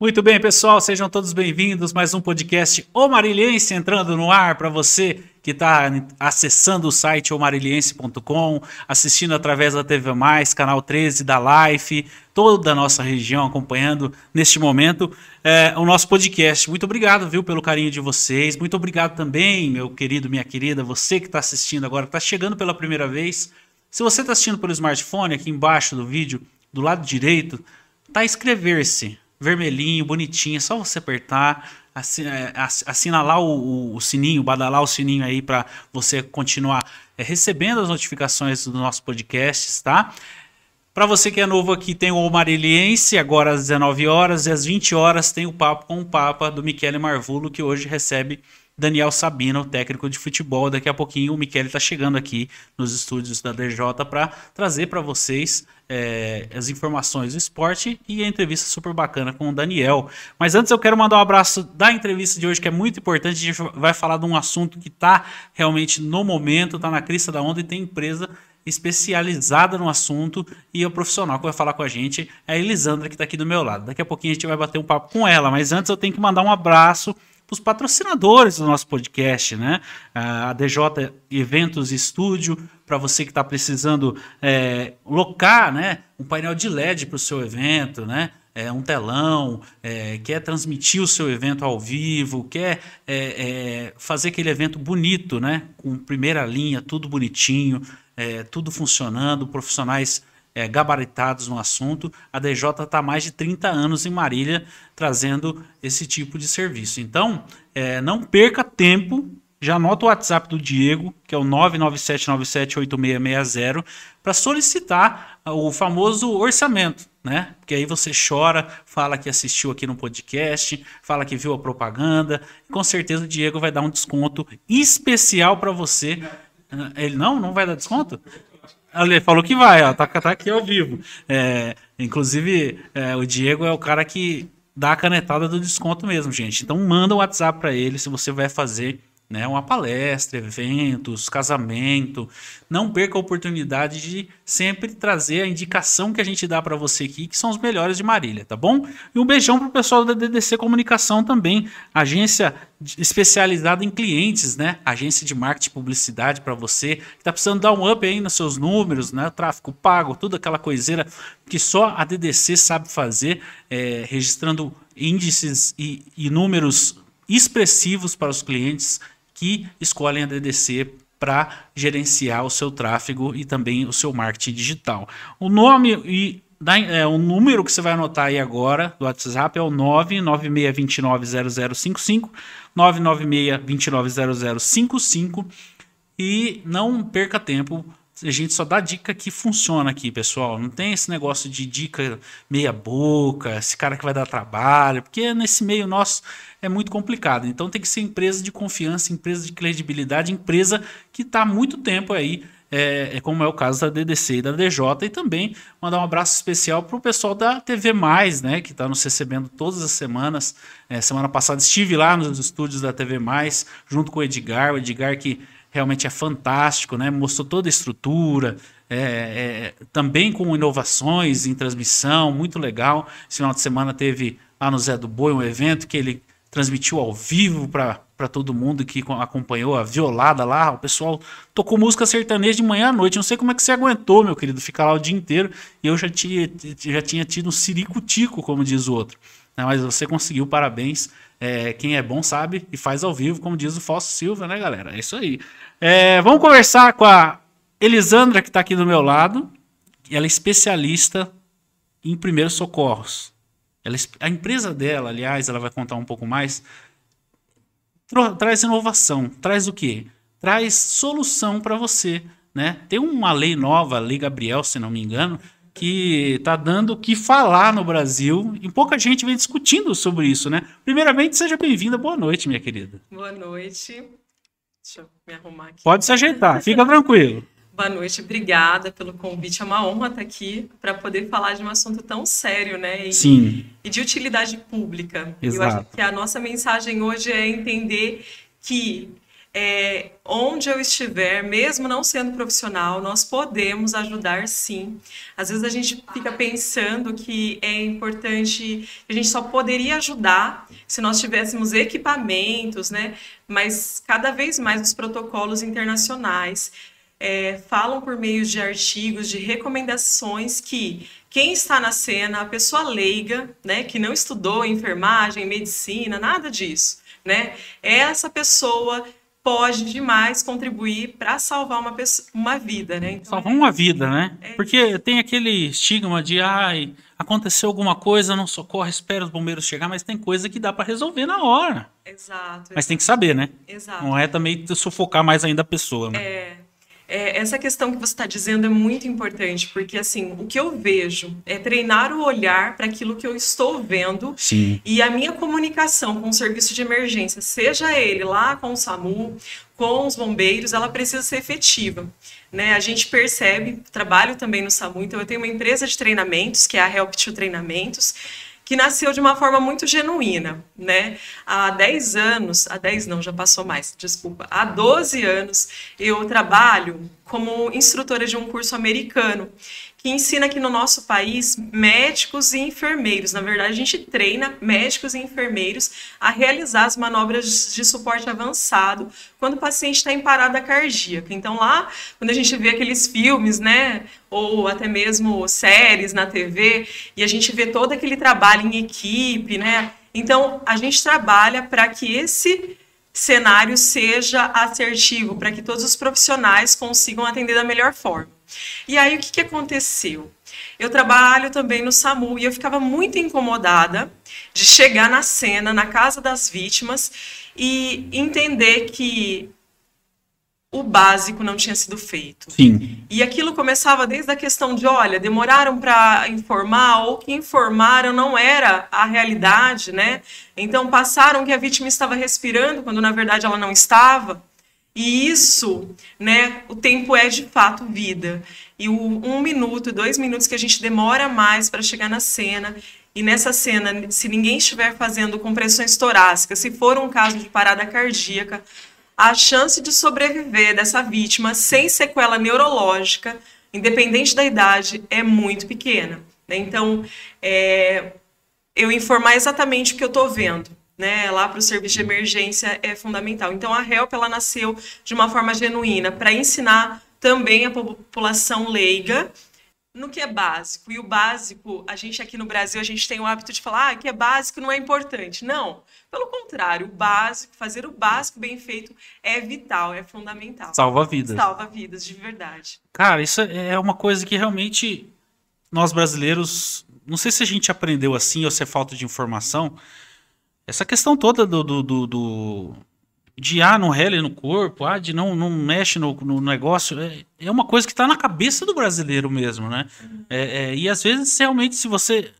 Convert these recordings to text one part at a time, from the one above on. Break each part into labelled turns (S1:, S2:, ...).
S1: Muito bem, pessoal, sejam todos bem-vindos. Mais um podcast O entrando no ar para você que está acessando o site omarilhense.com, assistindo através da TV Mais, canal 13 da Life, toda a nossa região acompanhando neste momento é, o nosso podcast. Muito obrigado, viu, pelo carinho de vocês. Muito obrigado também, meu querido, minha querida, você que está assistindo agora, está chegando pela primeira vez. Se você está assistindo pelo smartphone, aqui embaixo do vídeo, do lado direito, tá inscrever-se vermelhinho, bonitinho, é só você apertar, é, assinalar o, o sininho, badalar o sininho aí para você continuar é, recebendo as notificações dos nossos podcasts, tá? Para você que é novo aqui, tem o Mariliense, agora às 19 horas, e às 20 horas tem o Papo com o Papa do Michele Marvulo, que hoje recebe Daniel Sabino, técnico de futebol. Daqui a pouquinho o Michele está chegando aqui nos estúdios da DJ para trazer para vocês é, as informações do esporte e a entrevista super bacana com o Daniel. Mas antes eu quero mandar um abraço da entrevista de hoje, que é muito importante. A gente vai falar de um assunto que está realmente no momento, está na crista da onda e tem empresa especializada no assunto e o profissional que vai falar com a gente é a Elisandra, que está aqui do meu lado. Daqui a pouquinho a gente vai bater um papo com ela, mas antes eu tenho que mandar um abraço para os patrocinadores do nosso podcast, né? A DJ Eventos Estúdio, para você que está precisando é, locar, né? Um painel de LED para o seu evento, né? É, um telão, é, quer transmitir o seu evento ao vivo, quer é, é fazer aquele evento bonito, né? Com primeira linha, tudo bonitinho, é, tudo funcionando, profissionais é, gabaritados no assunto. A DJ está há mais de 30 anos em Marília trazendo esse tipo de serviço. Então, é, não perca tempo. Já anota o WhatsApp do Diego, que é o 997978660, para solicitar o famoso orçamento, né? Porque aí você chora, fala que assistiu aqui no podcast, fala que viu a propaganda, com certeza o Diego vai dar um desconto especial para você. Ele não, não vai dar desconto? Ele falou que vai, ó, tá, tá aqui ao vivo. É, inclusive, é, o Diego é o cara que dá a canetada do desconto mesmo, gente. Então manda um WhatsApp para ele se você vai fazer né, uma palestra, eventos, casamento. Não perca a oportunidade de sempre trazer a indicação que a gente dá para você aqui, que são os melhores de Marília, tá bom? E um beijão pro pessoal da DDC Comunicação também, agência especializada em clientes, né? Agência de marketing e publicidade para você que está precisando dar um up aí nos seus números, né? Tráfego pago, tudo aquela coiseira que só a DDC sabe fazer, é, registrando índices e, e números expressivos para os clientes que escolhem a DDC para gerenciar o seu tráfego e também o seu marketing digital. O nome e da, é, o número que você vai anotar aí agora do WhatsApp é o 996290055, 996290055 e não perca tempo a gente só dá dica que funciona aqui, pessoal. Não tem esse negócio de dica meia boca, esse cara que vai dar trabalho, porque nesse meio nosso é muito complicado. Então tem que ser empresa de confiança, empresa de credibilidade, empresa que está há muito tempo aí, é, é, como é o caso da DDC e da DJ, e também mandar um abraço especial para o pessoal da TV Mais, né, que está nos recebendo todas as semanas. É, semana passada estive lá nos estúdios da TV Mais, junto com o Edgar, o Edgar que realmente é fantástico, né? Mostrou toda a estrutura, é, é, também com inovações em transmissão, muito legal. Esse final de semana teve lá no Zé do Boi um evento que ele transmitiu ao vivo para todo mundo que acompanhou a violada lá. O pessoal tocou música sertaneja de manhã à noite. Não sei como é que você aguentou, meu querido, ficar lá o dia inteiro. E eu já tinha, já tinha tido um sirico-tico, como diz o outro. Mas você conseguiu, parabéns. É, quem é bom sabe e faz ao vivo, como diz o Fausto Silva, né, galera? É isso aí. É, vamos conversar com a Elisandra, que está aqui do meu lado. Ela é especialista em primeiros socorros. Ela, a empresa dela, aliás, ela vai contar um pouco mais, traz inovação. Traz o quê? Traz solução para você. Né? Tem uma lei nova, a Lei Gabriel, se não me engano, que está dando o que falar no Brasil e pouca gente vem discutindo sobre isso, né? Primeiramente, seja bem-vinda. Boa noite, minha querida.
S2: Boa noite. Deixa eu me arrumar aqui.
S1: Pode se ajeitar, fica tranquilo.
S2: Boa noite, obrigada pelo convite. É uma honra estar aqui para poder falar de um assunto tão sério, né?
S1: E, Sim.
S2: E de utilidade pública.
S1: Exato.
S2: Eu acho que a nossa mensagem hoje é entender que é, onde eu estiver, mesmo não sendo profissional, nós podemos ajudar sim. Às vezes a gente fica pensando que é importante, a gente só poderia ajudar se nós tivéssemos equipamentos, né? Mas cada vez mais os protocolos internacionais é, falam por meio de artigos, de recomendações que quem está na cena, a pessoa leiga, né, que não estudou enfermagem, medicina, nada disso, né, essa pessoa pode demais contribuir para salvar uma, pessoa, uma vida, né?
S1: Então, salvar uma vida, né? É... Porque tem aquele estigma de, ai, aconteceu alguma coisa, não socorre, espera os bombeiros chegar, mas tem coisa que dá para resolver na hora.
S2: Exato.
S1: Mas tem que saber, né?
S2: Exato.
S1: Não é também sufocar mais ainda a pessoa, né?
S2: É. É, essa questão que você está dizendo é muito importante, porque assim, o que eu vejo é treinar o olhar para aquilo que eu estou vendo
S1: Sim.
S2: e a minha comunicação com o serviço de emergência, seja ele lá com o SAMU, com os bombeiros, ela precisa ser efetiva. Né? A gente percebe, trabalho também no SAMU, então eu tenho uma empresa de treinamentos, que é a Help to Treinamentos, que nasceu de uma forma muito genuína, né? Há 10 anos, há 10 não, já passou mais, desculpa. Há 12 anos eu trabalho como instrutora de um curso americano ensina aqui no nosso país médicos e enfermeiros. Na verdade, a gente treina médicos e enfermeiros a realizar as manobras de suporte avançado quando o paciente está em parada cardíaca. Então, lá, quando a gente vê aqueles filmes, né, ou até mesmo séries na TV, e a gente vê todo aquele trabalho em equipe, né? Então, a gente trabalha para que esse cenário seja assertivo, para que todos os profissionais consigam atender da melhor forma. E aí o que, que aconteceu? Eu trabalho também no SAMU e eu ficava muito incomodada de chegar na cena, na casa das vítimas e entender que o básico não tinha sido feito.
S1: Sim.
S2: E aquilo começava desde a questão de, olha, demoraram para informar ou que informaram não era a realidade, né? Então passaram que a vítima estava respirando quando na verdade ela não estava. E isso, né, o tempo é de fato vida. E o um minuto, dois minutos que a gente demora mais para chegar na cena, e nessa cena, se ninguém estiver fazendo compressões torácicas, se for um caso de parada cardíaca, a chance de sobreviver dessa vítima sem sequela neurológica, independente da idade, é muito pequena. Né? Então, é, eu informar exatamente o que eu estou vendo né, lá para o serviço de emergência é fundamental. Então a HELP ela nasceu de uma forma genuína para ensinar também a população leiga no que é básico. E o básico, a gente aqui no Brasil, a gente tem o hábito de falar ah, que é básico não é importante. Não, pelo contrário, o básico, fazer o básico bem feito é vital, é fundamental.
S1: Salva vidas.
S2: Salva vidas, de verdade.
S1: Cara, isso é uma coisa que realmente nós brasileiros, não sei se a gente aprendeu assim ou se é falta de informação, essa questão toda do, do, do, do de ah, não rele no corpo, ah, de não, não mexe no, no negócio, é, é uma coisa que está na cabeça do brasileiro mesmo, né? Uhum. É, é, e às vezes, realmente, se você.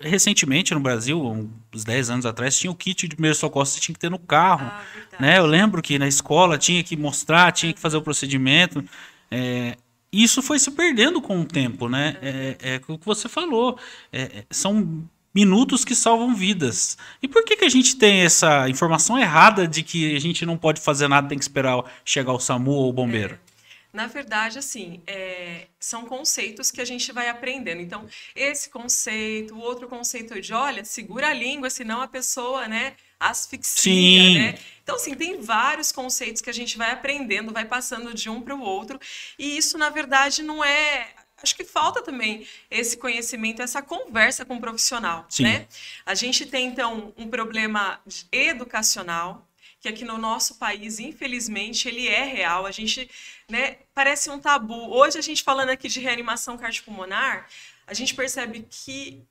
S1: Recentemente no Brasil, uns 10 anos atrás, tinha o kit de primeiro socorro que você tinha que ter no carro. Ah, né? Eu lembro que na escola tinha que mostrar, tinha que fazer o procedimento. É, isso foi se perdendo com o tempo, né? É, é, é o que você falou. É, é são minutos que salvam vidas. E por que, que a gente tem essa informação errada de que a gente não pode fazer nada, tem que esperar chegar o SAMU ou o bombeiro? É.
S2: Na verdade, assim, é, são conceitos que a gente vai aprendendo. Então, esse conceito, o outro conceito de, olha, segura a língua, senão a pessoa, né, asfixia,
S1: Sim.
S2: né? Então, assim, tem vários conceitos que a gente vai aprendendo, vai passando de um para o outro. E isso, na verdade, não é acho que falta também esse conhecimento, essa conversa com o profissional,
S1: Sim.
S2: né? A gente tem então um problema educacional que aqui no nosso país, infelizmente, ele é real. A gente, né, parece um tabu. Hoje a gente falando aqui de reanimação cardiopulmonar, a gente percebe que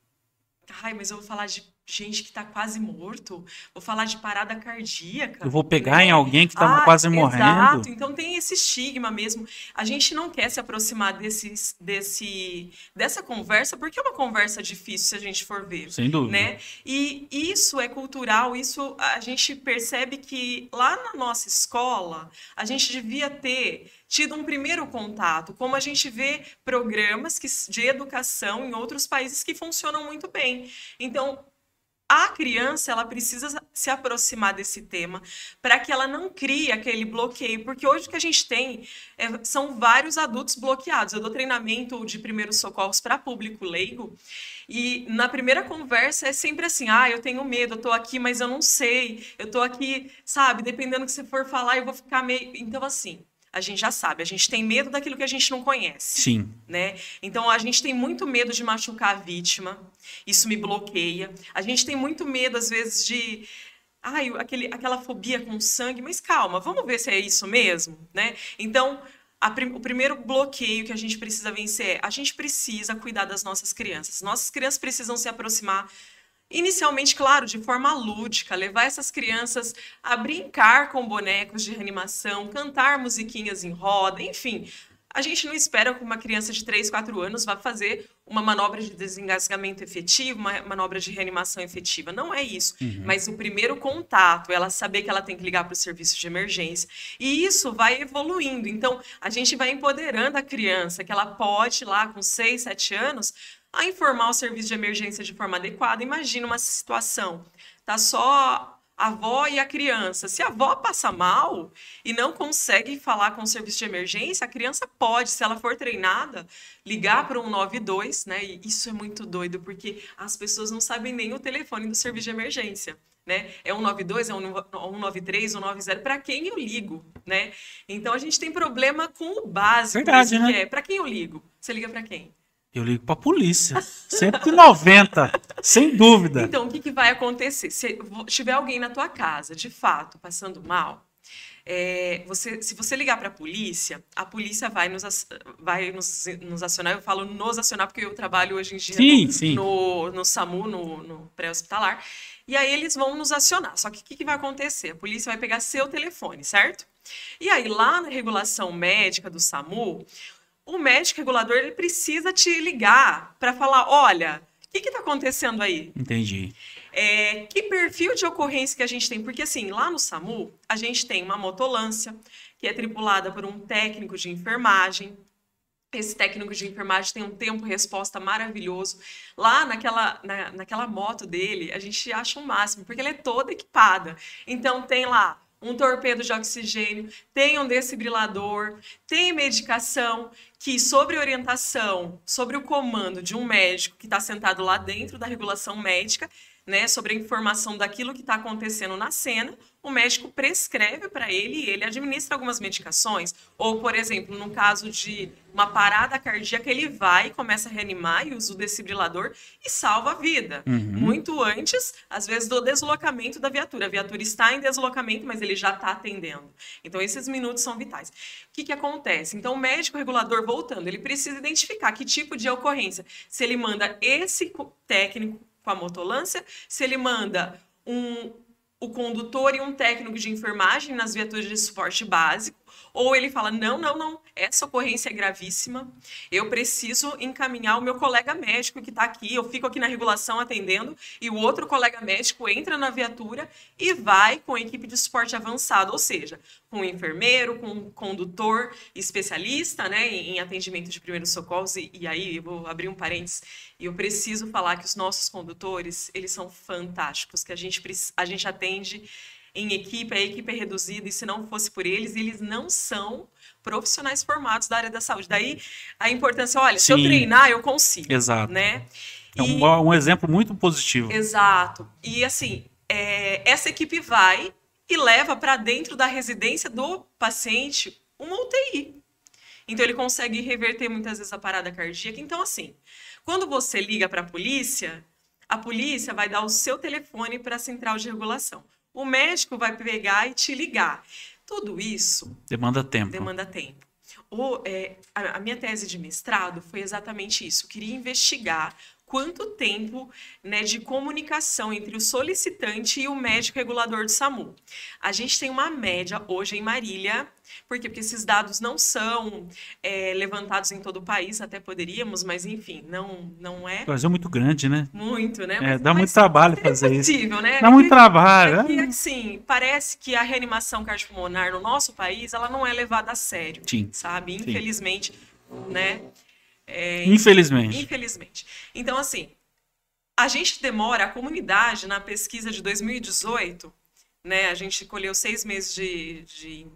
S2: ai, mas eu vou falar de gente que está quase morto, vou falar de parada cardíaca.
S1: Eu vou pegar né? em alguém que está
S2: ah,
S1: quase morrendo.
S2: Exato, então tem esse estigma mesmo. A gente não quer se aproximar desse, desse, dessa conversa, porque é uma conversa difícil se a gente for ver.
S1: Sem dúvida.
S2: Né? E isso é cultural, isso a gente percebe que lá na nossa escola, a gente devia ter tido um primeiro contato, como a gente vê programas que, de educação em outros países que funcionam muito bem. Então, a criança ela precisa se aproximar desse tema para que ela não crie aquele bloqueio, porque hoje o que a gente tem é, são vários adultos bloqueados. Eu dou treinamento de primeiros socorros para público leigo e na primeira conversa é sempre assim: ah, eu tenho medo, eu tô aqui, mas eu não sei, eu tô aqui, sabe? Dependendo do que você for falar, eu vou ficar meio. Então, assim a gente já sabe, a gente tem medo daquilo que a gente não conhece.
S1: Sim.
S2: Né? Então a gente tem muito medo de machucar a vítima, isso me bloqueia. A gente tem muito medo, às vezes, de. Ai, aquele, aquela fobia com sangue, mas calma, vamos ver se é isso mesmo, né? Então, prim, o primeiro bloqueio que a gente precisa vencer é a gente precisa cuidar das nossas crianças. Nossas crianças precisam se aproximar Inicialmente, claro, de forma lúdica, levar essas crianças a brincar com bonecos de reanimação, cantar musiquinhas em roda, enfim. A gente não espera que uma criança de 3, 4 anos vá fazer uma manobra de desengasgamento efetivo, uma manobra de reanimação efetiva. Não é isso. Uhum. Mas o primeiro contato, ela saber que ela tem que ligar para o serviço de emergência. E isso vai evoluindo. Então, a gente vai empoderando a criança, que ela pode, lá com 6, 7 anos, a informar o serviço de emergência de forma adequada. Imagina uma situação, tá só a avó e a criança. Se a avó passa mal e não consegue falar com o serviço de emergência, a criança pode, se ela for treinada, ligar para um 92, né? E isso é muito doido, porque as pessoas não sabem nem o telefone do serviço de emergência. Né? É um 92, é um 193, um 90, para quem eu ligo, né? Então a gente tem problema com o básico,
S1: Verdade, né?
S2: é, para quem eu ligo? Você liga para quem?
S1: Eu ligo para a polícia. 190, sem dúvida.
S2: Então, o que, que vai acontecer? Se tiver alguém na tua casa, de fato, passando mal, é, você, se você ligar para a polícia, a polícia vai nos, vai nos, nos, acionar. Eu falo nos acionar porque eu trabalho hoje em dia
S1: sim,
S2: no,
S1: sim.
S2: no, no SAMU, no, no pré-hospitalar. E aí eles vão nos acionar. Só que o que, que vai acontecer? A polícia vai pegar seu telefone, certo? E aí, lá na regulação médica do SAMU, o médico regulador ele precisa te ligar para falar, olha, o que está acontecendo aí?
S1: Entendi.
S2: É, que perfil de ocorrência que a gente tem? Porque assim, lá no SAMU, a gente tem uma motolância que é tripulada por um técnico de enfermagem. Esse técnico de enfermagem tem um tempo-resposta maravilhoso. Lá naquela, na, naquela moto dele, a gente acha o um máximo, porque ela é toda equipada. Então tem lá um torpedo de oxigênio, tem um desfibrilador, tem medicação que, sobre orientação, sobre o comando de um médico que está sentado lá dentro da regulação médica, né, sobre a informação daquilo que está acontecendo na cena, o médico prescreve para ele e ele administra algumas medicações. Ou, por exemplo, no caso de uma parada cardíaca, ele vai e começa a reanimar e usa o desfibrilador e salva a vida.
S1: Uhum.
S2: Muito antes, às vezes, do deslocamento da viatura. A viatura está em deslocamento, mas ele já está atendendo. Então, esses minutos são vitais. O que, que acontece? Então, o médico regulador, voltando, ele precisa identificar que tipo de ocorrência. Se ele manda esse técnico com a motolância, se ele manda um, o condutor e um técnico de enfermagem nas viaturas de suporte básico, ou ele fala: não, não, não, essa ocorrência é gravíssima, eu preciso encaminhar o meu colega médico que está aqui, eu fico aqui na regulação atendendo, e o outro colega médico entra na viatura e vai com a equipe de suporte avançado, ou seja, com um enfermeiro, com um condutor especialista né, em atendimento de primeiros socorros, e, e aí eu vou abrir um parênteses, e eu preciso falar que os nossos condutores, eles são fantásticos, que a gente, a gente atende em equipe, a equipe é reduzida, e se não fosse por eles, eles não são profissionais formados da área da saúde. Daí a importância, olha, Sim. se eu treinar, eu consigo.
S1: Exato.
S2: Né?
S1: É um, um exemplo muito positivo.
S2: Exato. E assim, é, essa equipe vai e leva para dentro da residência do paciente uma UTI. Então ele consegue reverter muitas vezes a parada cardíaca. Então, assim, quando você liga para a polícia, a polícia vai dar o seu telefone para a central de regulação o médico vai pegar e te ligar. Tudo isso
S1: demanda tempo.
S2: Demanda tempo. O, é, a, a minha tese de mestrado foi exatamente isso. Eu queria investigar quanto tempo né, de comunicação entre o solicitante e o médico regulador do SAMU. A gente tem uma média hoje em Marília, por quê? Porque esses dados não são é, levantados em todo o país, até poderíamos, mas enfim, não, não é.
S1: O Brasil é muito grande, né?
S2: Muito, né?
S1: É, dá muito trabalho fazer
S2: possível,
S1: isso.
S2: Né?
S1: Dá muito trabalho.
S2: É que, assim, parece que a reanimação cardiopulmonar no nosso país, ela não é levada a sério,
S1: Sim.
S2: sabe? Infelizmente, Sim. né?
S1: É, infelizmente.
S2: Infelizmente. Então, assim, a gente demora, a comunidade, na pesquisa de 2018, né, a gente colheu seis meses de, de,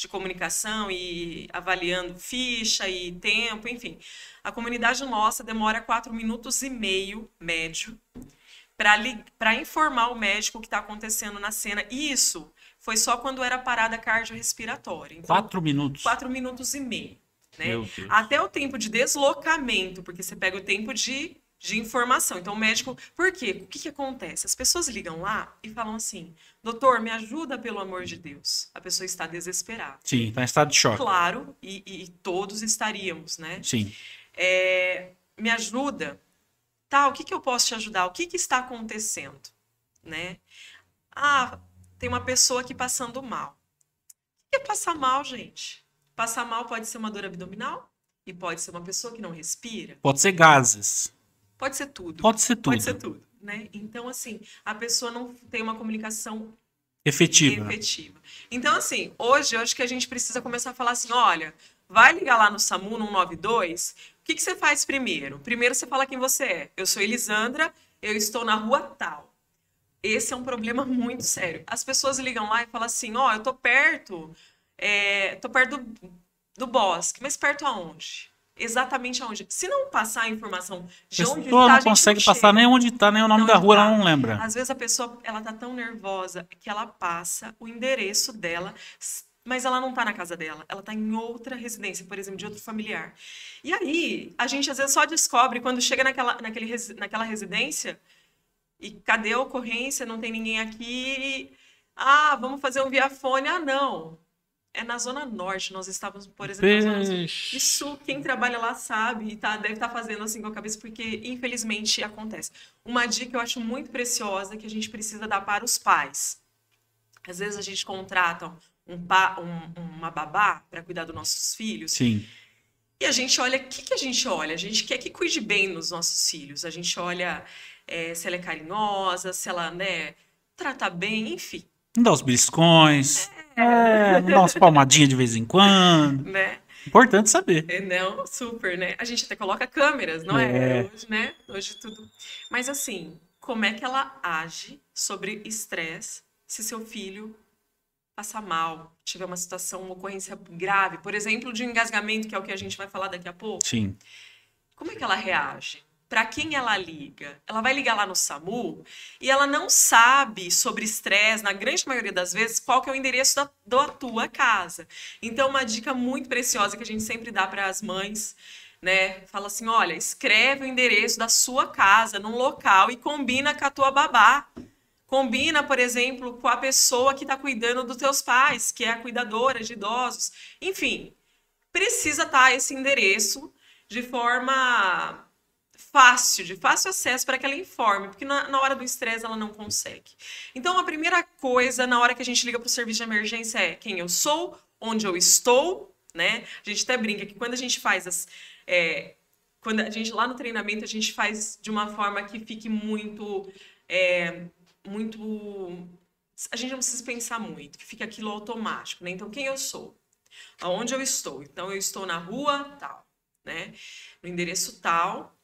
S2: de comunicação e avaliando ficha e tempo, enfim. A comunidade nossa demora quatro minutos e meio, médio, para informar o médico o que está acontecendo na cena. Isso foi só quando era parada cardiorrespiratória.
S1: Então, quatro minutos?
S2: Quatro minutos e meio. Né? Até o tempo de deslocamento, porque você pega o tempo de, de informação. Então, o médico. Por quê? O que, que acontece? As pessoas ligam lá e falam assim: doutor, me ajuda pelo amor de Deus. A pessoa está desesperada.
S1: Sim, está em estado de choque.
S2: Claro, e, e todos estaríamos, né?
S1: Sim.
S2: É, me ajuda. Tá, o que, que eu posso te ajudar? O que, que está acontecendo? Né? Ah, tem uma pessoa aqui passando mal. O que é passar mal, gente? Passar mal pode ser uma dor abdominal e pode ser uma pessoa que não respira.
S1: Pode ser gases.
S2: Pode ser tudo.
S1: Pode ser tudo.
S2: Pode ser tudo, né? Então, assim, a pessoa não tem uma comunicação
S1: efetiva.
S2: efetiva. Então, assim, hoje eu acho que a gente precisa começar a falar assim, olha, vai ligar lá no SAMU, no 192, o que, que você faz primeiro? Primeiro você fala quem você é. Eu sou Elisandra, eu estou na rua tal esse é um problema muito sério. As pessoas ligam lá e falam assim: ó, oh, eu tô perto, é, tô perto do, do bosque, mas perto aonde? Exatamente aonde? Se não passar a informação de onde
S1: está, não consegue não passar nem onde está, nem o nome da rua, tá. ela não lembra.
S2: Às vezes a pessoa ela tá tão nervosa que ela passa o endereço dela, mas ela não está na casa dela, ela está em outra residência, por exemplo, de outro familiar. E aí, a gente às vezes só descobre quando chega naquela, naquele, naquela residência e cadê a ocorrência? Não tem ninguém aqui. Ah, vamos fazer um viafone. Ah, não. É na Zona Norte. Nós estávamos, por exemplo, na Zona Isso quem trabalha lá sabe e tá, deve estar tá fazendo assim com a cabeça, porque infelizmente acontece. Uma dica que eu acho muito preciosa que a gente precisa dar para os pais. Às vezes a gente contrata um, um, uma babá para cuidar dos nossos filhos.
S1: Sim.
S2: E a gente olha, o que, que a gente olha? A gente quer que cuide bem dos nossos filhos. A gente olha é, se ela é carinhosa, se ela, né, trata bem, enfim.
S1: Não dá os beliscões, é. Não dá umas palmadinhas de vez em quando.
S2: Né?
S1: Importante saber.
S2: É, não, super, né? A gente até coloca câmeras, não é? é? Hoje, né? Hoje tudo. Mas assim, como é que ela age sobre estresse se seu filho passar mal, tiver uma situação, uma ocorrência grave, por exemplo, de engasgamento, que é o que a gente vai falar daqui a pouco?
S1: Sim.
S2: Como é que ela reage? Para quem ela liga? Ela vai ligar lá no SAMU e ela não sabe sobre estresse, na grande maioria das vezes, qual que é o endereço da, da tua casa. Então, uma dica muito preciosa que a gente sempre dá para as mães, né? Fala assim, olha, escreve o endereço da sua casa num local e combina com a tua babá. Combina, por exemplo, com a pessoa que está cuidando dos teus pais, que é a cuidadora de idosos. Enfim, precisa estar tá esse endereço de forma fácil, de fácil acesso para que ela informe, porque na, na hora do estresse ela não consegue. Então, a primeira coisa na hora que a gente liga para o serviço de emergência é quem eu sou, onde eu estou, né? A gente até brinca que quando a gente faz as. É, quando a gente lá no treinamento a gente faz de uma forma que fique muito. É, muito. A gente não precisa pensar muito, que fique aquilo automático, né? Então, quem eu sou? Aonde eu estou? Então, eu estou na rua tal, né? No endereço tal,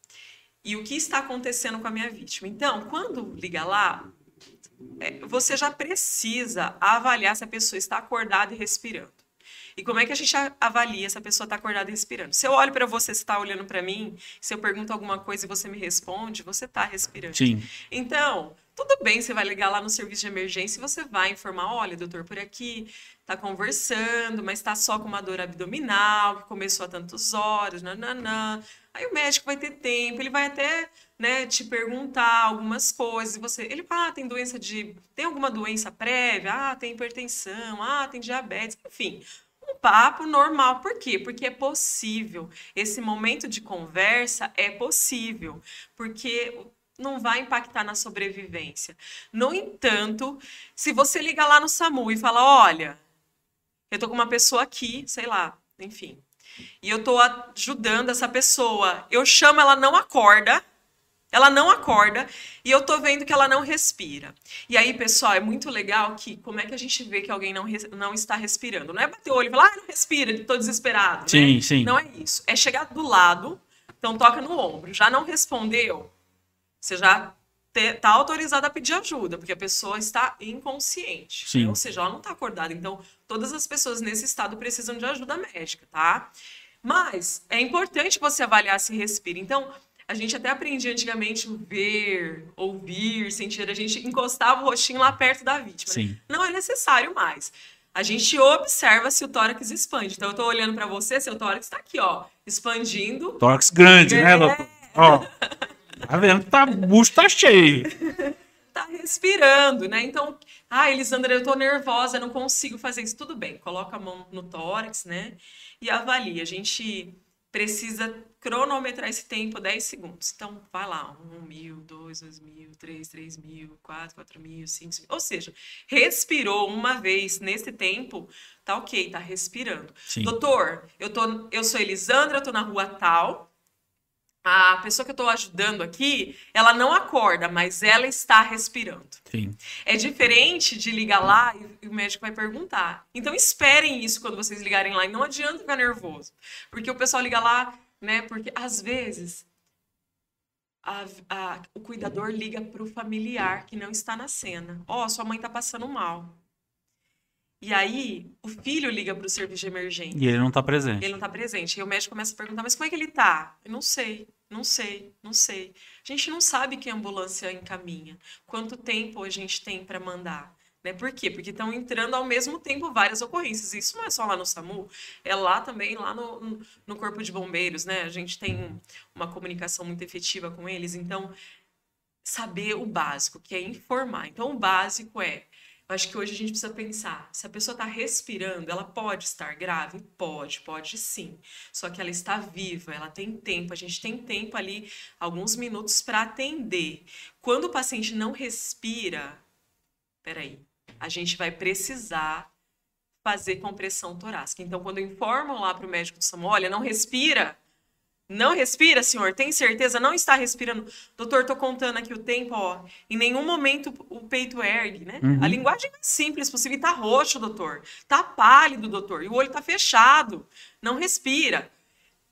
S2: e o que está acontecendo com a minha vítima. Então, quando liga lá, é, você já precisa avaliar se a pessoa está acordada e respirando. E como é que a gente avalia se a pessoa está acordada e respirando? Se eu olho para você, você está olhando para mim, se eu pergunto alguma coisa e você me responde, você está respirando.
S1: Sim.
S2: Então, tudo bem, você vai ligar lá no serviço de emergência e você vai informar, olha, doutor, por aqui, tá conversando, mas está só com uma dor abdominal, que começou há tantas horas, nananã. Aí o médico vai ter tempo, ele vai até né, te perguntar algumas coisas. Você, ele fala, ah, tem doença de. Tem alguma doença prévia? Ah, tem hipertensão, ah, tem diabetes, enfim. Um papo normal. Por quê? Porque é possível. Esse momento de conversa é possível. Porque não vai impactar na sobrevivência. No entanto, se você liga lá no SAMU e fala: olha, eu tô com uma pessoa aqui, sei lá, enfim, e eu tô ajudando essa pessoa. Eu chamo, ela não acorda. Ela não acorda e eu tô vendo que ela não respira. E aí, pessoal, é muito legal que como é que a gente vê que alguém não, não está respirando? Não é bater o olho e falar, ah, não respira, tô desesperado.
S1: Sim,
S2: né?
S1: sim.
S2: Não é isso. É chegar do lado, então toca no ombro. Já não respondeu? você já está autorizado a pedir ajuda, porque a pessoa está inconsciente. Né? Ou seja, ela não está acordada. Então, todas as pessoas nesse estado precisam de ajuda médica, tá? Mas é importante você avaliar se respira. Então, a gente até aprendia antigamente ver, ouvir, sentir. A gente encostava o rostinho lá perto da vítima.
S1: Sim.
S2: Não é necessário mais. A gente observa se o tórax expande. Então, eu estou olhando para você, seu tórax está aqui, ó, expandindo.
S1: Tórax grande, né, é... né? Ó, tá vendo tá, o bucho tá cheio.
S2: tá respirando, né? Então, ah, Elisandra, eu tô nervosa, não consigo fazer isso. Tudo bem, coloca a mão no tórax, né? E avalia. A gente precisa cronometrar esse tempo 10 segundos. Então, vai lá, 1 mil, 2, 2 mil, 3, 3 mil, 4, 4 mil, 5 mil. Ou seja, respirou uma vez nesse tempo, tá ok, tá respirando.
S1: Sim.
S2: Doutor, eu, tô, eu sou Elisandra, eu tô na rua tal, a pessoa que eu estou ajudando aqui, ela não acorda, mas ela está respirando.
S1: Sim.
S2: É diferente de ligar lá e o médico vai perguntar. Então esperem isso quando vocês ligarem lá e não adianta ficar nervoso, porque o pessoal liga lá, né? Porque às vezes a, a, o cuidador liga para o familiar que não está na cena. Ó, oh, sua mãe está passando mal. E aí, o filho liga para o serviço de emergência.
S1: E ele não está presente.
S2: Ele não está presente. E o médico começa a perguntar: mas como é que ele está? Eu não sei. Não sei, não sei. A gente não sabe que ambulância encaminha. Quanto tempo a gente tem para mandar? Né? Por quê? Porque estão entrando ao mesmo tempo várias ocorrências. Isso não é só lá no SAMU, é lá também, lá no, no Corpo de Bombeiros. Né? A gente tem uma comunicação muito efetiva com eles. Então, saber o básico, que é informar. Então, o básico é acho que hoje a gente precisa pensar, se a pessoa está respirando, ela pode estar grave? Pode, pode sim. Só que ela está viva, ela tem tempo, a gente tem tempo ali, alguns minutos para atender. Quando o paciente não respira, peraí, a gente vai precisar fazer compressão torácica. Então, quando informam lá para o médico do SAMU, olha, não respira, não respira, senhor? Tem certeza? Não está respirando? Doutor, estou contando aqui o tempo, ó. Em nenhum momento o peito ergue, né? Uhum. A linguagem é simples possível. Está roxo, doutor. Está pálido, doutor. E o olho está fechado. Não respira.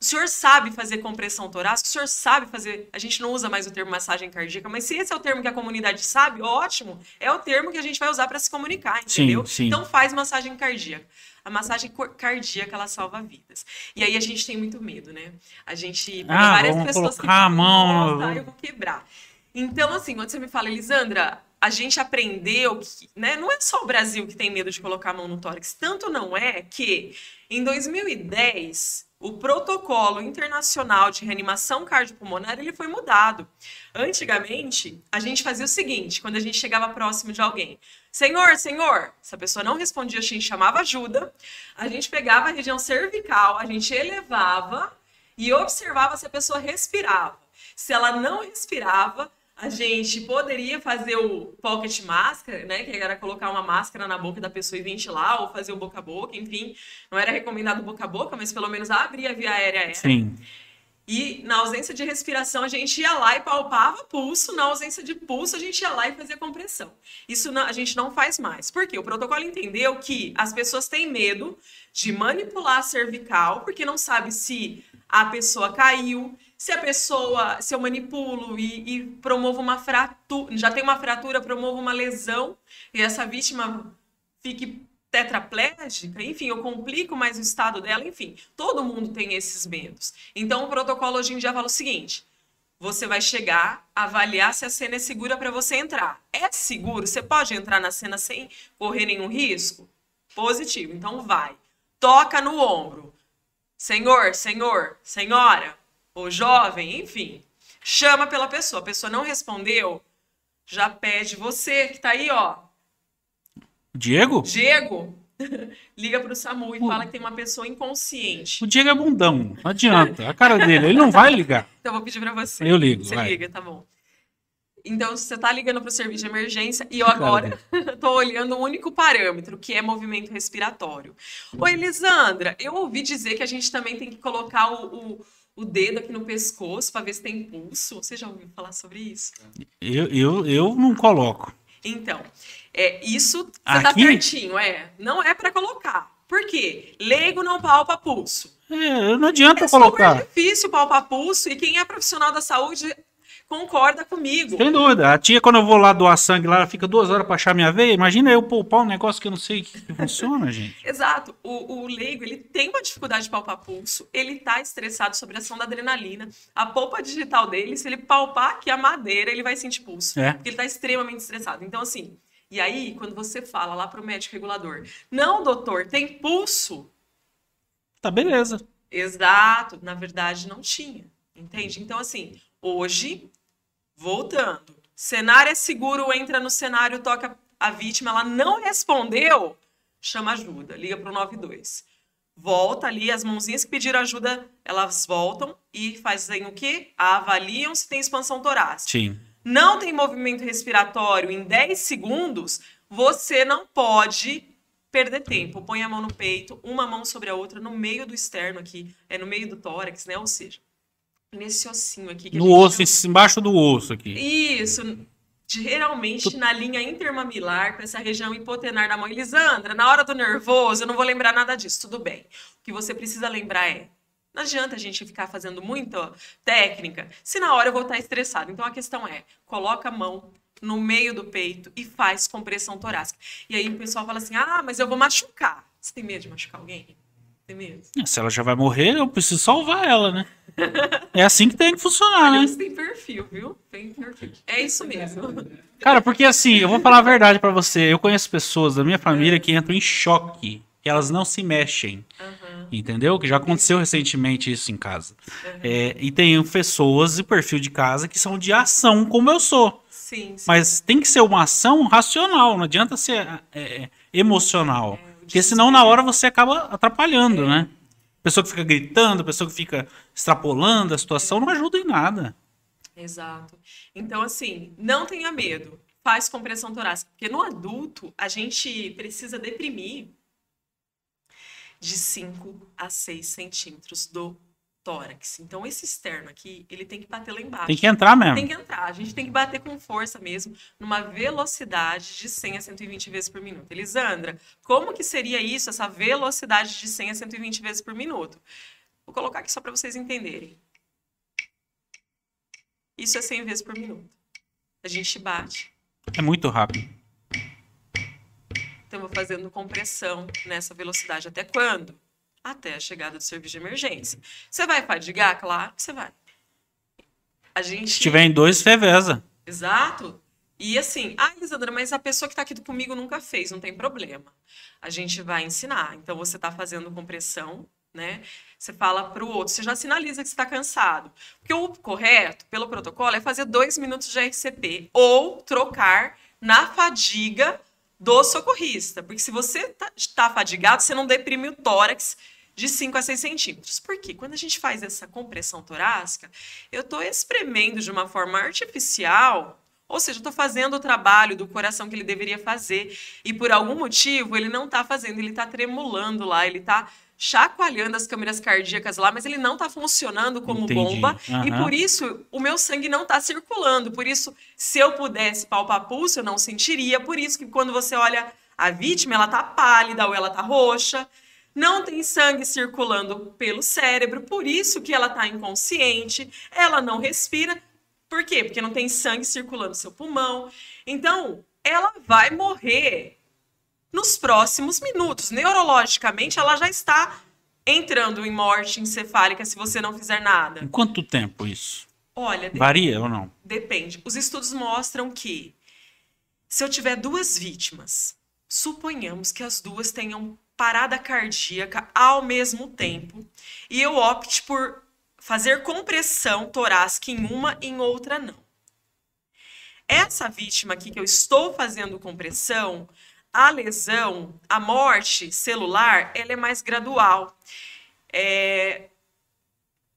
S2: O senhor sabe fazer compressão torácica? O senhor sabe fazer. A gente não usa mais o termo massagem cardíaca, mas se esse é o termo que a comunidade sabe, ótimo. É o termo que a gente vai usar para se comunicar, entendeu?
S1: Sim, sim.
S2: Então faz massagem cardíaca a massagem cardíaca ela salva vidas. E aí a gente tem muito medo, né? A gente
S1: ah, várias pessoas que a mão,
S2: nossa, eu vou quebrar. Então assim, quando você me fala, Elisandra, a gente aprendeu que, né, não é só o Brasil que tem medo de colocar a mão no tórax, tanto não é que em 2010 o protocolo internacional de reanimação cardiopulmonar ele foi mudado. Antigamente, a gente fazia o seguinte, quando a gente chegava próximo de alguém, Senhor, Senhor, se a pessoa não respondia, a gente chamava ajuda, a gente pegava a região cervical, a gente elevava e observava se a pessoa respirava. Se ela não respirava, a gente poderia fazer o pocket máscara, né? Que era colocar uma máscara na boca da pessoa e ventilar, ou fazer o boca a boca, enfim. Não era recomendado boca a boca, mas pelo menos abrir a via aérea.
S1: Sim.
S2: E na ausência de respiração, a gente ia lá e palpava pulso. Na ausência de pulso, a gente ia lá e fazia compressão. Isso não, a gente não faz mais. Por quê? O protocolo entendeu que as pessoas têm medo de manipular a cervical, porque não sabe se a pessoa caiu, se a pessoa, se eu manipulo e, e promovo uma fratura, já tem uma fratura, promovo uma lesão, e essa vítima fique tetraplégica, enfim, eu complico mais o estado dela, enfim, todo mundo tem esses medos. Então, o protocolo hoje em dia fala o seguinte: você vai chegar, avaliar se a cena é segura para você entrar. É seguro? Você pode entrar na cena sem correr nenhum risco? Positivo, então vai. Toca no ombro. Senhor, senhor, senhora, ou jovem, enfim. Chama pela pessoa. A pessoa não respondeu, já pede você que tá aí, ó
S1: Diego?
S2: Diego, liga pro SAMU e o... fala que tem uma pessoa inconsciente.
S1: O Diego é bundão, não adianta. A cara dele, ele não vai ligar.
S2: Então eu vou pedir para você.
S1: Eu ligo.
S2: Você
S1: vai.
S2: liga, tá bom. Então, você tá ligando pro serviço de emergência e eu agora tô olhando um único parâmetro, que é movimento respiratório. Ô, Elisandra, eu ouvi dizer que a gente também tem que colocar o, o, o dedo aqui no pescoço para ver se tem pulso. Você já ouviu falar sobre isso?
S1: Eu, eu, eu não coloco.
S2: Então, é, isso você tá pertinho, é. Não é para colocar. Por quê? Leigo não palpa pulso.
S1: É, não adianta é colocar.
S2: É difícil palpar pulso e quem é profissional da saúde concorda comigo.
S1: Sem dúvida. A tia, quando eu vou lá doar sangue lá, ela fica duas horas pra achar minha veia. Imagina eu poupar um negócio que eu não sei que, que funciona, gente.
S2: Exato. O, o leigo, ele tem uma dificuldade de palpar pulso, ele tá estressado sobre a ação da adrenalina. A polpa digital dele, se ele palpar aqui a madeira, ele vai sentir pulso.
S1: É.
S2: Porque ele tá extremamente estressado. Então, assim, e aí, quando você fala lá pro médico regulador, não, doutor, tem pulso,
S1: Tá, beleza.
S2: Exato, na verdade não tinha, entende? Então, assim, hoje, voltando, cenário é seguro, entra no cenário, toca a vítima, ela não respondeu, chama ajuda, liga para o 92. Volta ali, as mãozinhas que pediram ajuda, elas voltam e fazem o quê? Avaliam se tem expansão torácica.
S1: Sim.
S2: Não tem movimento respiratório em 10 segundos, você não pode perder tempo. Põe a mão no peito, uma mão sobre a outra, no meio do externo aqui, é no meio do tórax, né? Ou seja, nesse ossinho aqui.
S1: No osso,
S2: chama-
S1: embaixo do osso aqui.
S2: Isso, geralmente na linha intermamilar, com essa região hipotenar da mão. Elisandra, na hora do nervoso, eu não vou lembrar nada disso, tudo bem. O que você precisa lembrar é, não adianta a gente ficar fazendo muita técnica, se na hora eu vou estar estressado. Então a questão é, coloca a mão no meio do peito e faz compressão torácica. E aí o pessoal fala assim, ah, mas eu vou machucar. Você tem medo de machucar alguém? Tem medo?
S1: Se ela já vai morrer, eu preciso salvar ela, né? É assim que tem que funcionar,
S2: Olha,
S1: né?
S2: você tem perfil, viu? Tem perfil. É isso mesmo.
S1: Cara, porque assim, eu vou falar a verdade pra você. Eu conheço pessoas da minha família que entram em choque, que elas não se mexem.
S2: Aham.
S1: Entendeu? Que já aconteceu recentemente isso em casa. É, e tem pessoas de perfil de casa que são de ação, como eu sou.
S2: Sim, sim.
S1: Mas tem que ser uma ação racional, não adianta ser é, é, emocional.
S2: É,
S1: porque senão na hora você acaba atrapalhando, né? Pessoa que fica gritando, pessoa que fica extrapolando a situação, não ajuda em nada.
S2: Exato. Então, assim, não tenha medo. Faz compressão torácica. Porque no adulto, a gente precisa deprimir de 5 a 6 centímetros do tórax. Então, esse externo aqui, ele tem que bater lá embaixo.
S1: Tem que entrar mesmo.
S2: Tem que entrar. A gente tem que bater com força mesmo, numa velocidade de 100 a 120 vezes por minuto. Elisandra, como que seria isso, essa velocidade de 100 a 120 vezes por minuto? Vou colocar aqui só para vocês entenderem. Isso é 100 vezes por minuto. A gente bate.
S1: É muito rápido.
S2: Então, eu vou fazendo compressão nessa velocidade. Até quando? Até a chegada do serviço de emergência. Você vai fadigar? Claro que você vai. A gente...
S1: Se tiver em dois, reveza.
S2: Exato. E assim, ah, Isadora, mas a pessoa que está aqui comigo nunca fez, não tem problema. A gente vai ensinar. Então, você está fazendo compressão, né? Você fala para o outro, você já sinaliza que você está cansado. Porque o correto, pelo protocolo, é fazer dois minutos de RCP ou trocar na fadiga do socorrista. Porque se você está fadigado, você não deprime o tórax de 5 a 6 centímetros. Por quê? Quando a gente faz essa compressão torácica, eu estou espremendo de uma forma artificial, ou seja, estou fazendo o trabalho do coração que ele deveria fazer, e por algum motivo ele não está fazendo, ele está tremulando lá, ele está chacoalhando as câmeras cardíacas lá, mas ele não está funcionando como
S1: Entendi.
S2: bomba, e
S1: Aham.
S2: por isso o meu sangue não está circulando. Por isso, se eu pudesse palpar pulso, eu não sentiria. Por isso que quando você olha a vítima, ela tá pálida ou ela tá roxa, não tem sangue circulando pelo cérebro, por isso que ela tá inconsciente, ela não respira. Por quê? Porque não tem sangue circulando no seu pulmão. Então, ela vai morrer nos próximos minutos. Neurologicamente, ela já está entrando em morte encefálica se você não fizer nada.
S1: Em quanto tempo isso?
S2: Olha,
S1: Varia ou não?
S2: Depende. Os estudos mostram que se eu tiver duas vítimas, suponhamos que as duas tenham parada cardíaca ao mesmo tempo e eu opte por fazer compressão torácica em uma e em outra não. Essa vítima aqui que eu estou fazendo compressão, a lesão, a morte celular, ela é mais gradual. É,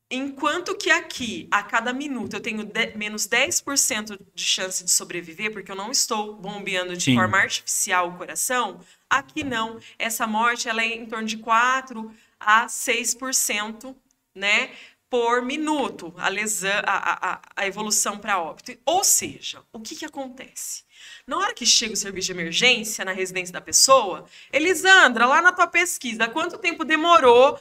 S2: Enquanto que aqui, a cada minuto, eu tenho de- menos 10% de chance de sobreviver, porque eu não estou bombeando de
S1: Sim.
S2: forma artificial o coração, aqui não. Essa morte ela é em torno de 4 a 6%, né? Por minuto, a, lesão, a, a, a evolução para óbito. Ou seja, o que, que acontece? Na hora que chega o serviço de emergência na residência da pessoa, Elisandra, lá na tua pesquisa, quanto tempo demorou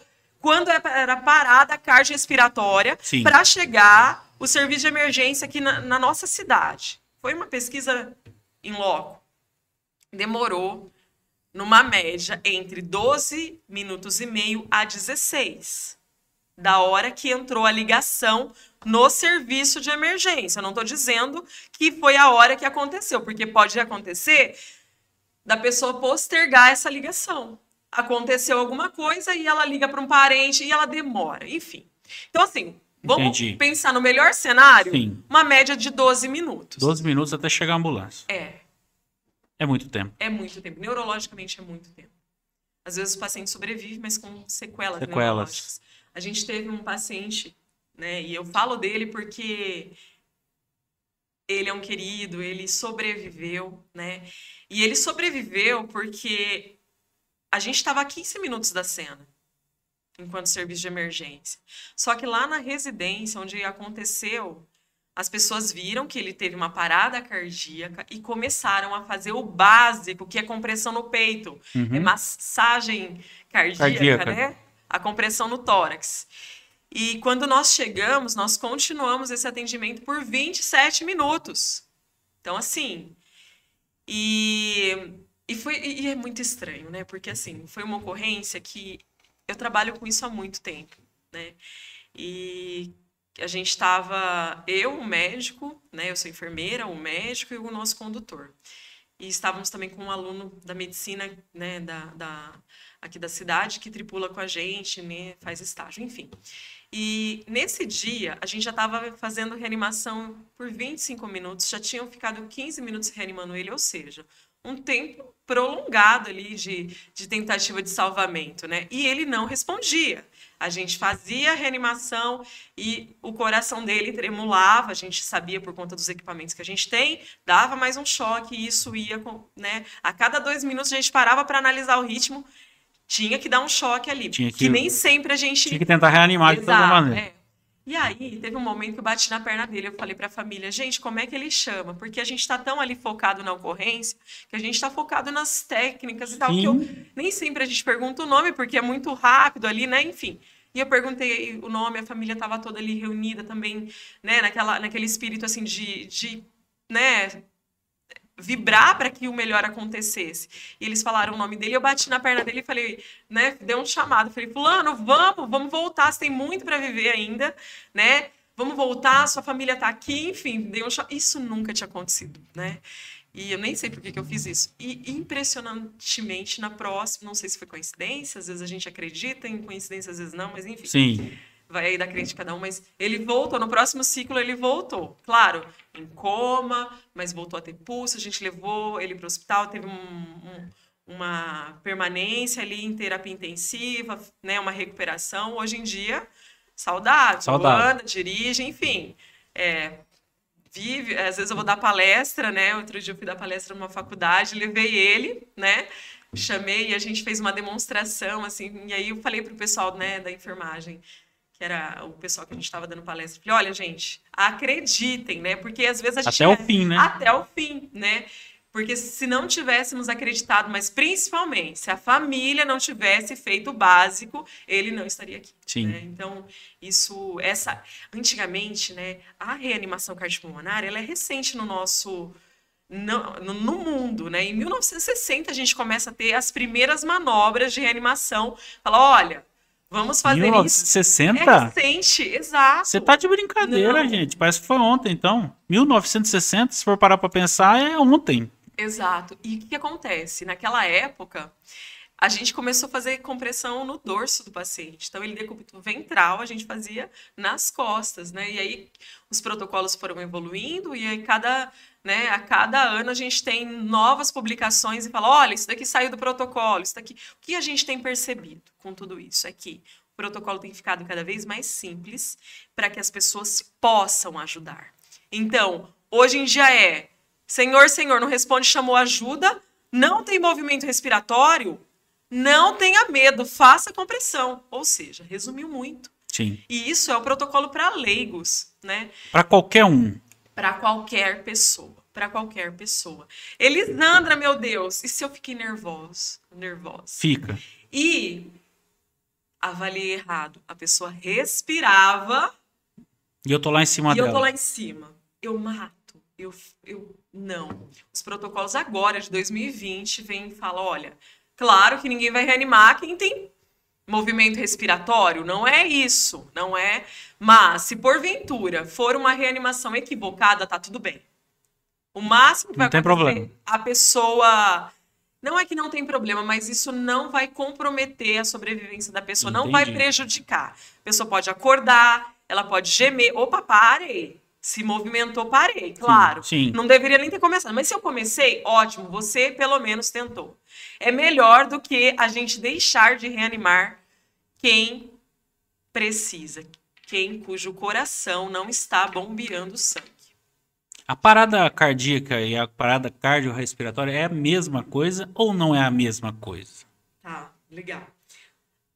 S2: quando era parada cardiorrespiratória
S1: Sim.
S2: para chegar o serviço de emergência aqui na, na nossa cidade. Foi uma pesquisa em loco. Demorou numa média entre 12 minutos e meio a 16 da hora que entrou a ligação no serviço de emergência. Eu não estou dizendo que foi a hora que aconteceu, porque pode acontecer da pessoa postergar essa ligação. Aconteceu alguma coisa e ela liga para um parente e ela demora, enfim. Então, assim, vamos
S1: Entendi.
S2: pensar no melhor cenário,
S1: Sim.
S2: uma média de 12 minutos.
S1: 12 minutos até chegar a ambulância.
S2: É,
S1: É muito tempo.
S2: é muito tempo. Neurologicamente é muito tempo. Às vezes o paciente sobrevive, mas com sequelas,
S1: Sequelas.
S2: A gente teve um paciente, né, e eu falo dele porque ele é um querido, ele sobreviveu, né? E ele sobreviveu porque a gente estava a 15 minutos da cena, enquanto serviço de emergência. Só que lá na residência, onde aconteceu, as pessoas viram que ele teve uma parada cardíaca e começaram a fazer o básico, que é compressão no peito,
S1: Uhum.
S2: é massagem cardíaca,
S1: Cardíaca.
S2: né? A compressão no tórax. E quando nós chegamos, nós continuamos esse atendimento por 27 minutos. Então, assim. E, e, foi, e é muito estranho, né? Porque, assim, foi uma ocorrência que eu trabalho com isso há muito tempo, né? E a gente estava, eu, o médico, né? Eu sou enfermeira, o médico e o nosso condutor. E estávamos também com um aluno da medicina, né? Da, da, aqui da cidade, que tripula com a gente, né? Faz estágio, enfim. E nesse dia, a gente já estava fazendo reanimação por 25 minutos, já tinham ficado 15 minutos reanimando ele, ou seja, um tempo prolongado ali de, de tentativa de salvamento, né? E ele não respondia. A gente fazia a reanimação e o coração dele tremulava, a gente sabia por conta dos equipamentos que a gente tem, dava mais um choque e isso ia, com- né? A cada dois minutos a gente parava para analisar o ritmo, tinha que dar um choque ali,
S1: Tinha
S2: que,
S1: que-
S2: nem sempre a gente
S1: Tinha que tentar reanimar de toda
S2: Exato,
S1: maneira.
S2: é. E aí, teve um momento que eu bati na perna dele. Eu falei pra família, gente, como é que ele chama? Porque a gente tá tão ali focado na ocorrência que a gente tá focado nas técnicas e tal. Que eu, nem sempre a gente pergunta o nome, porque é muito rápido ali, né? Enfim. E eu perguntei o nome, a família tava toda ali reunida também, né? Naquela, naquele espírito, assim, de, de né? Vibrar para que o melhor acontecesse. E eles falaram o nome dele, eu bati na perna dele e falei, né, deu um chamado, falei, fulano, vamos, vamos voltar, você tem muito para viver ainda, né? Vamos voltar, sua família tá aqui, enfim, dei um chamado. Isso nunca tinha acontecido, né? E eu nem sei por que, que eu fiz isso. E impressionantemente, na próxima, não sei se foi coincidência, às vezes a gente acredita em coincidência, às vezes não, mas enfim
S1: Sim.
S2: Vai aí da crença de cada um, mas ele voltou, no próximo ciclo ele voltou. Claro, em coma, mas voltou a ter pulso, a gente levou ele para o hospital, teve um- um- uma permanência ali em terapia intensiva, né, uma recuperação. Hoje em dia, saudável,
S1: Saudável.
S2: anda, dirige, enfim. É, vive, às vezes eu vou dar palestra, né? Outro dia eu fui dar palestra numa faculdade, levei ele, né? Chamei e a gente fez uma demonstração, assim, e aí eu falei pro pessoal, né, da enfermagem, que era o pessoal que a gente estava dando palestra, falei, olha, gente, acreditem, né? Porque às vezes a gente
S1: Até o
S2: é-
S1: fim, né?
S2: até o fim, né? Porque se não tivéssemos acreditado, mas principalmente se a família não tivesse feito o básico, ele não estaria aqui.
S1: Sim.
S2: né? Então, isso, essa, antigamente, né, a reanimação cardiopulmonar, ela é recente no nosso, no, no, no mundo, né? Em 1960 a gente começa a ter as primeiras manobras de reanimação. Fala, olha, vamos fazer isso.
S1: 1960?
S2: É recente, exato.
S1: Você tá de brincadeira,
S2: Não.
S1: gente. Parece que foi ontem, então. 1960, se for parar pra pensar, é ontem.
S2: Exato. E o que, que acontece? Naquela época, a gente começou a fazer compressão no dorso do paciente. Então, ele decúbito ventral, a gente fazia nas costas, né? E aí, os protocolos foram evoluindo e aí, cada, né, a cada ano, a gente tem novas publicações e fala, olha, isso daqui saiu do protocolo, isso daqui... O que a gente tem percebido com tudo isso é que o protocolo tem ficado cada vez mais simples para que as pessoas possam ajudar. Então, hoje em dia é Senhor, Senhor, não responde, chamou ajuda, não tem movimento respiratório, não tenha medo, faça compressão. Ou seja, resumiu muito.
S1: Sim.
S2: E isso é o protocolo para leigos, né?
S1: Pra qualquer um.
S2: Para qualquer pessoa. Para qualquer pessoa. Elisandra, meu Deus, e se eu fiquei nervosa? Nervosa.
S1: Fica.
S2: E avaliei errado. A pessoa respirava
S1: E eu tô lá em cima
S2: e
S1: dela.
S2: eu tô lá em cima. Eu mato. Eu, eu não. Os protocolos agora de 2020 vêm e falam, olha, claro que ninguém vai reanimar quem tem movimento respiratório, não é isso, não é. Mas se porventura for uma reanimação equivocada, tá tudo bem. O máximo que
S1: Não
S2: vai
S1: tem
S2: acontecer,
S1: problema.
S2: a pessoa não é que não tem problema, mas isso não vai comprometer a sobrevivência da pessoa, não vai
S1: Entendi.
S2: prejudicar. A pessoa pode acordar, ela pode gemer, opa, parei. Se movimentou, parei, claro.
S1: sim.
S2: Não deveria nem ter começado. Mas se eu comecei, ótimo, você pelo menos tentou. É melhor do que a gente deixar de reanimar quem precisa, quem cujo coração não está bombeando sangue.
S1: A parada cardíaca e a parada cardiorrespiratória é a mesma coisa ou não é a mesma coisa?
S2: Tá, legal.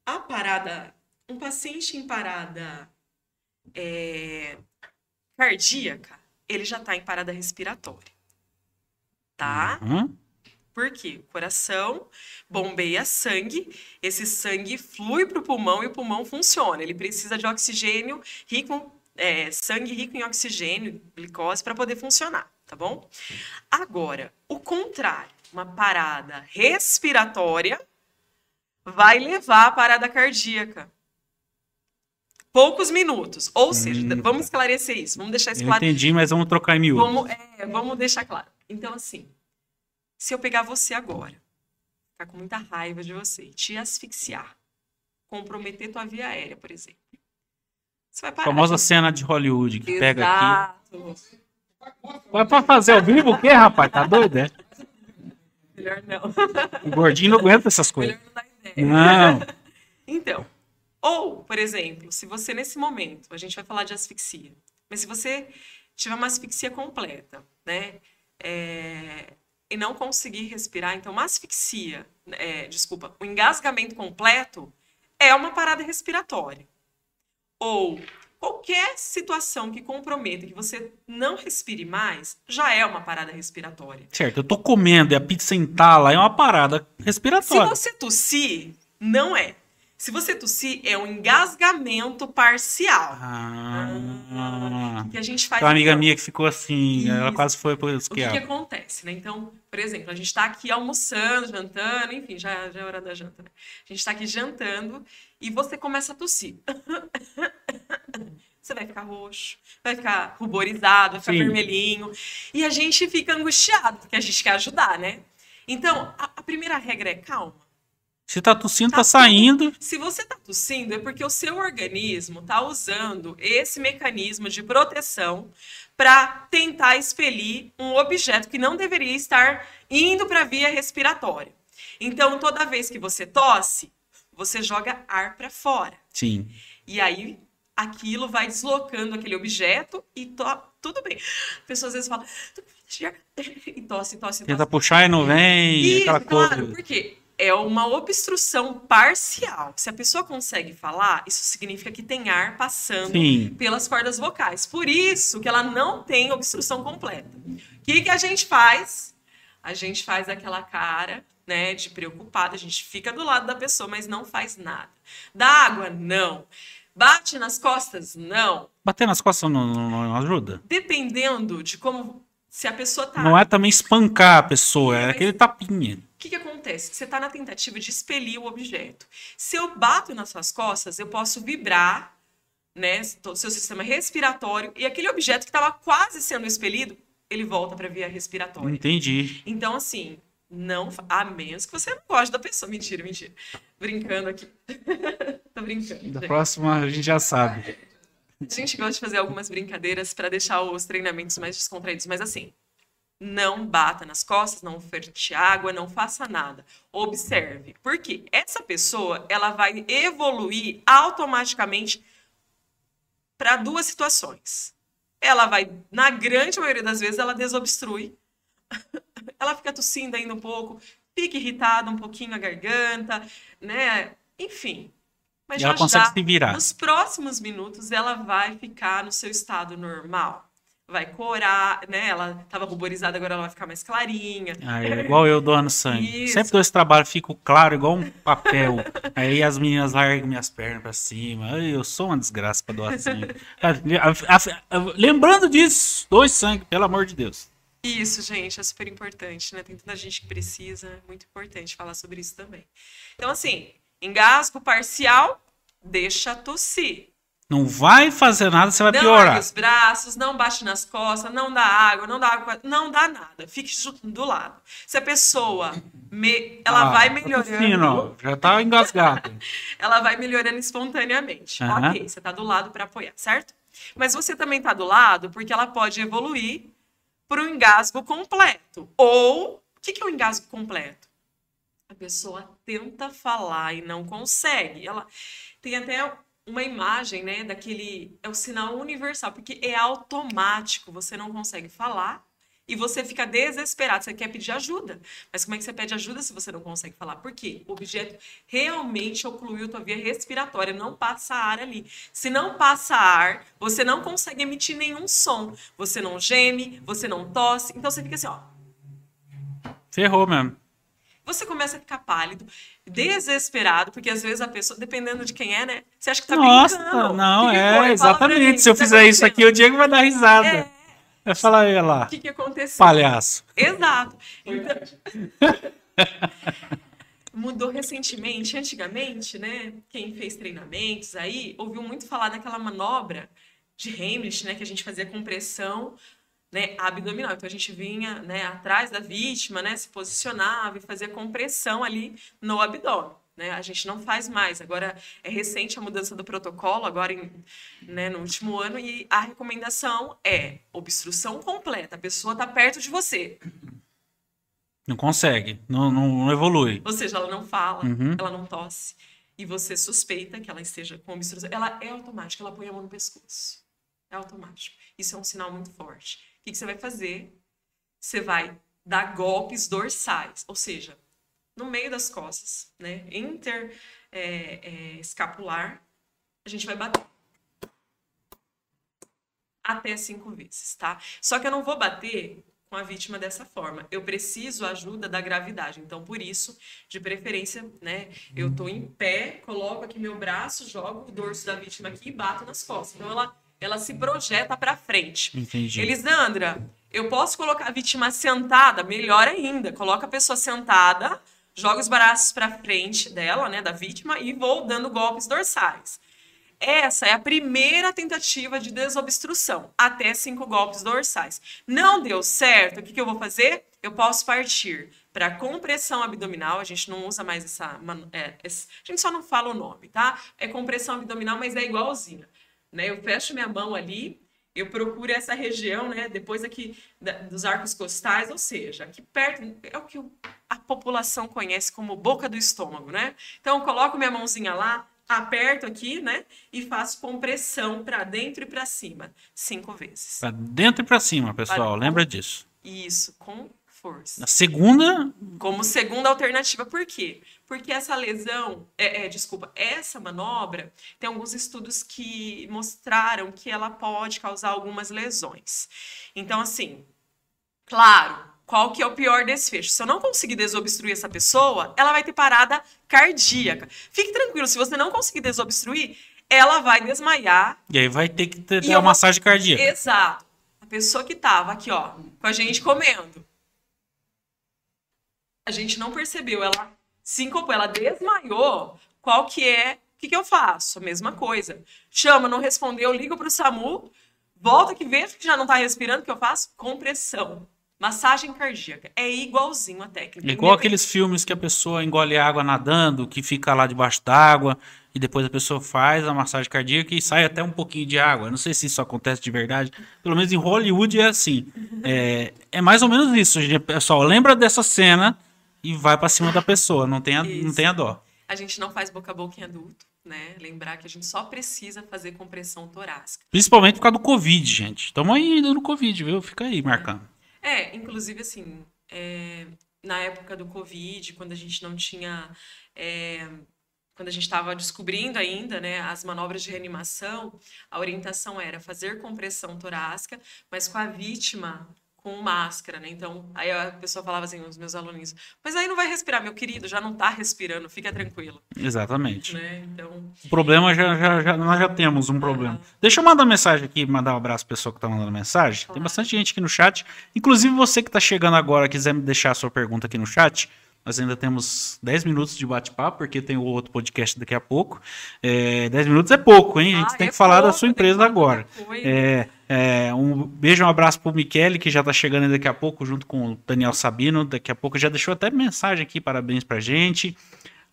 S2: A parada, um paciente em parada é, cardíaca, ele já está em parada respiratória. Tá?
S1: Hum?
S2: Por quê? O coração bombeia sangue, esse sangue flui para o pulmão e o pulmão funciona. Ele precisa de oxigênio rico, é, sangue rico em oxigênio, glicose, para poder funcionar, tá bom? Agora, o contrário, uma parada respiratória vai levar à parada cardíaca. Poucos minutos. Ou seja,
S1: Hum,
S2: vamos esclarecer isso, vamos deixar isso claro.
S1: entendi, mas vamos trocar em miúdos.
S2: Vamos, é, vamos deixar claro. Então, assim, se eu pegar você agora, ficar com muita raiva de você, te asfixiar, comprometer tua via aérea, por exemplo, você vai
S1: A
S2: parar.
S1: famosa cena de Hollywood que pega aqui.
S2: Exato.
S1: Vai pra fazer ao vivo o quê, rapaz? Tá doido, é?
S2: Melhor não.
S1: O gordinho não aguenta essas coisas.
S2: Melhor não dar ideia.
S1: Não.
S2: Então, ou, por exemplo, se você nesse momento, a gente vai falar de asfixia, mas se você tiver uma asfixia completa, né, é, e não conseguir respirar, então uma asfixia, é, desculpa, o engasgamento completo é uma parada respiratória. Ou qualquer situação que comprometa que você não respire mais, já é uma parada respiratória.
S1: Certo, eu tô comendo e a pizza entala, é uma parada
S2: Se
S1: respiratória.
S2: você tossir, não é. Se você tossir, é um engasgamento parcial.
S1: Ah.
S2: O que a gente faz
S1: Tem uma amiga
S2: então?
S1: minha que ficou assim, ela
S2: Isso.
S1: quase foi por
S2: O que, que acontece, né? Então, por exemplo, a gente está aqui almoçando, jantando, enfim, já, já é hora da janta, né? A gente está aqui jantando e você começa a tossir. Você vai ficar roxo, vai ficar ruborizado, vai ficar
S1: Sim.
S2: vermelhinho. E a gente fica angustiado, porque a gente quer ajudar, né? Então, a, a primeira regra é calma.
S1: Se tá tossindo,
S2: Tá
S1: tá saindo.
S2: Se você está tossindo, é porque o seu organismo está usando esse mecanismo de proteção para tentar expelir um objeto que não deveria estar indo para a via respiratória. Então, toda vez que você tosse, você joga ar para fora.
S1: Sim.
S2: E aí, aquilo vai deslocando aquele objeto e to- tudo bem. A pessoa às vezes fala, e tosse, tosse,
S1: Tenta
S2: tosse.
S1: puxar e não vem,
S2: Isso,
S1: aquela
S2: claro,
S1: coisa.
S2: porque é uma obstrução parcial. Se a pessoa consegue falar, isso significa que tem ar passando
S1: Sim.
S2: pelas cordas vocais. Por isso que ela não tem obstrução completa. O que, que a gente faz? A gente faz aquela cara, né, de preocupada. A gente fica do lado da pessoa, mas não faz nada. Dá água? Não. Bate nas costas? Não.
S1: Bater nas costas não, não- não ajuda?
S2: Dependendo de como. Se a pessoa tá.
S1: Não é também espancar a pessoa, é aquele tapinha.
S2: O que, que acontece? Você está na tentativa de expelir o objeto. Se eu bato nas suas costas, eu posso vibrar né, o seu sistema respiratório e aquele objeto que estava quase sendo expelido, ele volta para a via respiratória.
S1: Entendi.
S2: Então, assim, não. A menos que você não goste da pessoa. Mentira, mentira. Brincando aqui. Tô brincando.
S1: Da
S2: gente.
S1: próxima a gente já sabe.
S2: A gente gosta de fazer algumas brincadeiras para deixar os treinamentos mais descontraídos, mas assim, não bata nas costas, não oferte água, não faça nada. Observe. Porque essa pessoa, ela vai evoluir automaticamente para duas situações. Ela vai, na grande maioria das vezes, ela desobstrui. ela fica tossindo ainda um pouco, fica irritada um pouquinho a garganta, né? Enfim. Mas
S1: E ela
S2: já
S1: consegue
S2: já,
S1: se virar.
S2: nos próximos minutos, ela vai ficar no seu estado normal. Vai corar, né? Ela tava ruborizada, agora ela vai ficar mais clarinha.
S1: Ah, é igual eu doando sangue.
S2: Isso.
S1: Sempre dou esse trabalho, fico claro, igual um papel. Aí as meninas largam minhas pernas pra cima. Eu sou uma desgraça pra doar sangue. Ah, Lembrando disso, doe sangue, pelo amor de Deus.
S2: Isso, gente, é super importante, né? Tem tanta gente que precisa, é muito importante falar sobre isso também. Então, assim, engasgo parcial, deixa tossir.
S1: Não vai fazer nada, você vai
S2: Não
S1: piorar.
S2: ergue os braços, não bate nas costas, não dá água, não dá água, não dá nada. Fique do lado. Se a pessoa, me- ela
S1: Ah,
S2: vai
S1: tá
S2: melhorando,
S1: ó, já tá engasgado.
S2: ela vai melhorando espontaneamente.
S1: Aham.
S2: Ok, você tá do lado para apoiar, certo? Mas você também tá do lado porque ela pode evoluir para um engasgo completo. Ou, o que, que é um engasgo completo? A pessoa tenta falar e não consegue. Ela tem até uma imagem, né, daquele é o sinal universal, porque é automático, você não consegue falar e você fica desesperado, você quer pedir ajuda. Mas como é que você pede ajuda se você não consegue falar? Por quê? O objeto realmente ocluiu tua via respiratória, não passa ar ali. Se não passa ar, você não consegue emitir nenhum som. Você não geme, você não tosse, então você fica assim, ó,
S1: Ferrou mesmo.
S2: você começa a ficar pálido, desesperado, porque às vezes a pessoa, dependendo de quem é, né? Você acha que tá
S1: Nossa,
S2: brincando.
S1: não,
S2: que
S1: é,
S2: mim,
S1: exatamente.
S2: o
S1: Se eu
S2: tá
S1: fizer isso aqui, o Diego vai dar risada.
S2: É,
S1: Vai falar, olha lá,
S2: o que, que aconteceu?
S1: palhaço.
S2: Exato. Então, mudou recentemente, antigamente, né? Quem fez treinamentos aí ouviu muito falar daquela manobra de Heimlich, né? Que a gente fazia compressão, né? Abdominal. Então a gente vinha, né? Atrás da vítima, né? Se posicionava e fazia compressão ali no abdômen. Né? A gente não faz mais. Agora é recente a mudança do protocolo, agora em, né, no último ano, e a recomendação é obstrução completa. A pessoa está perto de você.
S1: Não consegue, não, não, evolui.
S2: Ou seja, ela não fala,
S1: Uhum.
S2: ela não tosse. E você suspeita que ela esteja com obstrução. Ela é automática, ela põe a mão no pescoço. É automático. Isso é um sinal muito forte. O que, que você vai fazer? Você vai dar golpes dorsais, ou seja, no meio das costas, né? Inter é, é, escapular, a gente vai bater. Até cinco vezes, tá? Só que eu não vou bater com a vítima dessa forma. Eu preciso ajuda da gravidade. Então, por isso, de preferência, né? Eu tô em pé, coloco aqui meu braço, jogo o dorso da vítima aqui e bato nas costas. Então, ela, ela se projeta para frente.
S1: Entendi.
S2: Elisandra, eu posso colocar a vítima sentada? Melhor ainda. Coloca a pessoa sentada, joga os braços para frente dela, né, da vítima, e vou dando golpes dorsais. Essa é a primeira tentativa de desobstrução, até cinco golpes dorsais. Não deu certo, o que, que eu vou fazer? Eu posso partir para compressão abdominal, a gente não usa mais essa. é, a gente só não fala o nome, tá? É compressão abdominal, mas é igualzinha. Né? Eu fecho minha mão ali, eu procuro essa região, né? Depois aqui da- dos arcos costais, ou seja, aqui perto, é o que a população conhece como boca do estômago, né? Então, eu coloco minha mãozinha lá, aperto aqui, né? E faço compressão para dentro e para cima, cinco vezes.
S1: Pra dentro e pra cima, pessoal.
S2: Para-
S1: Lembra disso.
S2: Isso, com força.
S1: Na segunda,
S2: Como segunda alternativa, por quê? Porque essa lesão, é, é, desculpa, essa manobra, tem alguns estudos que mostraram que ela pode causar algumas lesões. Então, assim, claro, qual que é o pior desfecho? Se eu não conseguir desobstruir essa pessoa, ela vai ter parada cardíaca. Fique tranquilo, se você não conseguir desobstruir, ela vai desmaiar
S1: e aí vai ter que ter, ter
S2: eu
S1: a
S2: vou-
S1: massagem cardíaca.
S2: Exato. A pessoa que tava aqui, ó, com a gente comendo. A gente não percebeu, ela sincopou, ela desmaiou. Qual que é? O que, que eu faço? A mesma coisa. Chama, não respondeu, ligo pro SAMU, volta que vejo que já não tá respirando, o que eu faço? Compressão. Massagem cardíaca. É igualzinho a técnica.
S1: É igual aqueles filmes que a pessoa engole água nadando, que fica lá debaixo d'água, e depois a pessoa faz a massagem cardíaca e sai até um pouquinho de água. Eu não sei se isso acontece de verdade. Pelo menos em Hollywood é assim. É, é mais ou menos isso, gente. pessoal. Lembra dessa cena e vai pra cima da pessoa. Não tenha, não
S2: Isso.
S1: tenha dó.
S2: A gente não faz boca a boca em adulto, né? Lembrar que a gente só precisa fazer compressão torácica.
S1: Principalmente por causa do Covid, gente. Estamos ainda no Covid, viu? Fica aí marcando.
S2: É, inclusive assim, é, na época do Covid, quando a gente não tinha. é, quando a gente estava descobrindo ainda né, as manobras de reanimação, a orientação era fazer compressão torácica, mas com a vítima com máscara, né? Então, aí a pessoa falava assim, os meus alunos, mas aí não vai respirar, meu querido, já não está respirando, fica tranquilo.
S1: Exatamente.
S2: Né? Então...
S1: O problema já, já, já, nós já temos um problema. Deixa eu mandar mensagem aqui, mandar um abraço para pessoa que está mandando mensagem. Claro. Tem bastante gente aqui no chat. Inclusive você que está chegando agora, quiser me deixar a sua pergunta aqui no chat, nós ainda temos 10 minutos de bate-papo, porque tem o outro podcast daqui a pouco. É, 10 minutos é pouco, hein? A gente ah, tem é que falar pouco, da sua empresa agora. É, é, um beijo, um abraço pro Michele, que já tá chegando daqui a pouco, junto com o Daniel Sabino. Daqui a pouco já deixou até mensagem aqui, parabéns pra gente.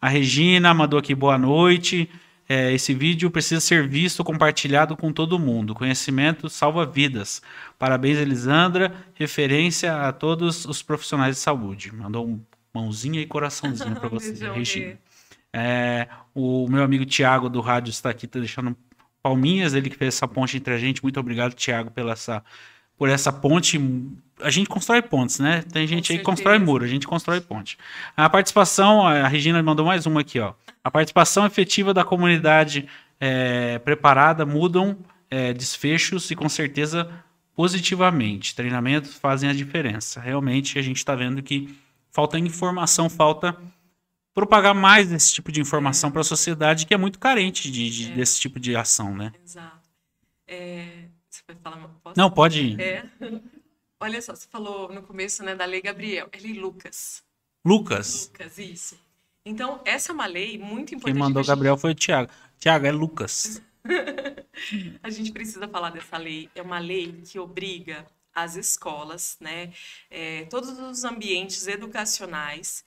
S1: A Regina mandou aqui boa noite. É, esse vídeo precisa ser visto, compartilhado com todo mundo. Conhecimento salva vidas. Parabéns, Elisandra. Referência a todos os profissionais de saúde. Mandou um mãozinha e coraçãozinho para você, Regina. É, o meu amigo Tiago do rádio está aqui, tá deixando palminhas, ele que fez essa ponte entre a gente. Muito obrigado, Tiago, pela essa, por essa ponte. A gente constrói pontes, né? Tem gente aí que constrói muro, a gente constrói ponte. A participação, a Regina mandou mais uma aqui, ó. A participação efetiva da comunidade é, preparada mudam é, desfechos e com certeza positivamente. Treinamentos fazem a diferença. Realmente a gente está vendo que falta informação, falta propagar mais esse tipo de informação é. para a sociedade que é muito carente de, de é. desse tipo de ação, né?
S2: Exato. É, você vai falar?
S1: Posso? Não, pode ir.
S2: É. Olha só, você falou no começo né, da Lei Gabriel. É Lei Lucas.
S1: Lucas?
S2: Lucas, isso. Então, essa é uma lei muito importante.
S1: Quem mandou Gabriel foi o Tiago. Tiago, é Lucas.
S2: a gente precisa falar dessa lei. É uma lei que obriga as escolas, né, é, todos os ambientes educacionais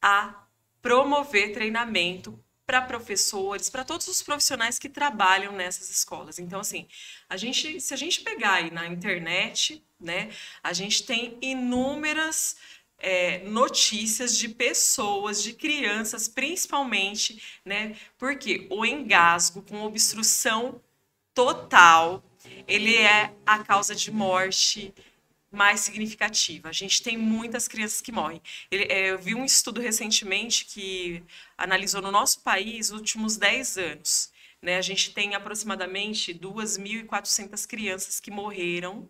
S2: a promover treinamento para professores, para todos os profissionais que trabalham nessas escolas. Então, assim, a gente, se a gente pegar aí na internet, né, a gente tem inúmeras é, notícias de pessoas, de crianças, principalmente, né, porque o engasgo com obstrução total ele é a causa de morte mais significativa. A gente tem muitas crianças que morrem. É, eu vi um estudo recentemente que analisou no nosso país os últimos 10 anos. Né? A gente tem aproximadamente 2.400 crianças que morreram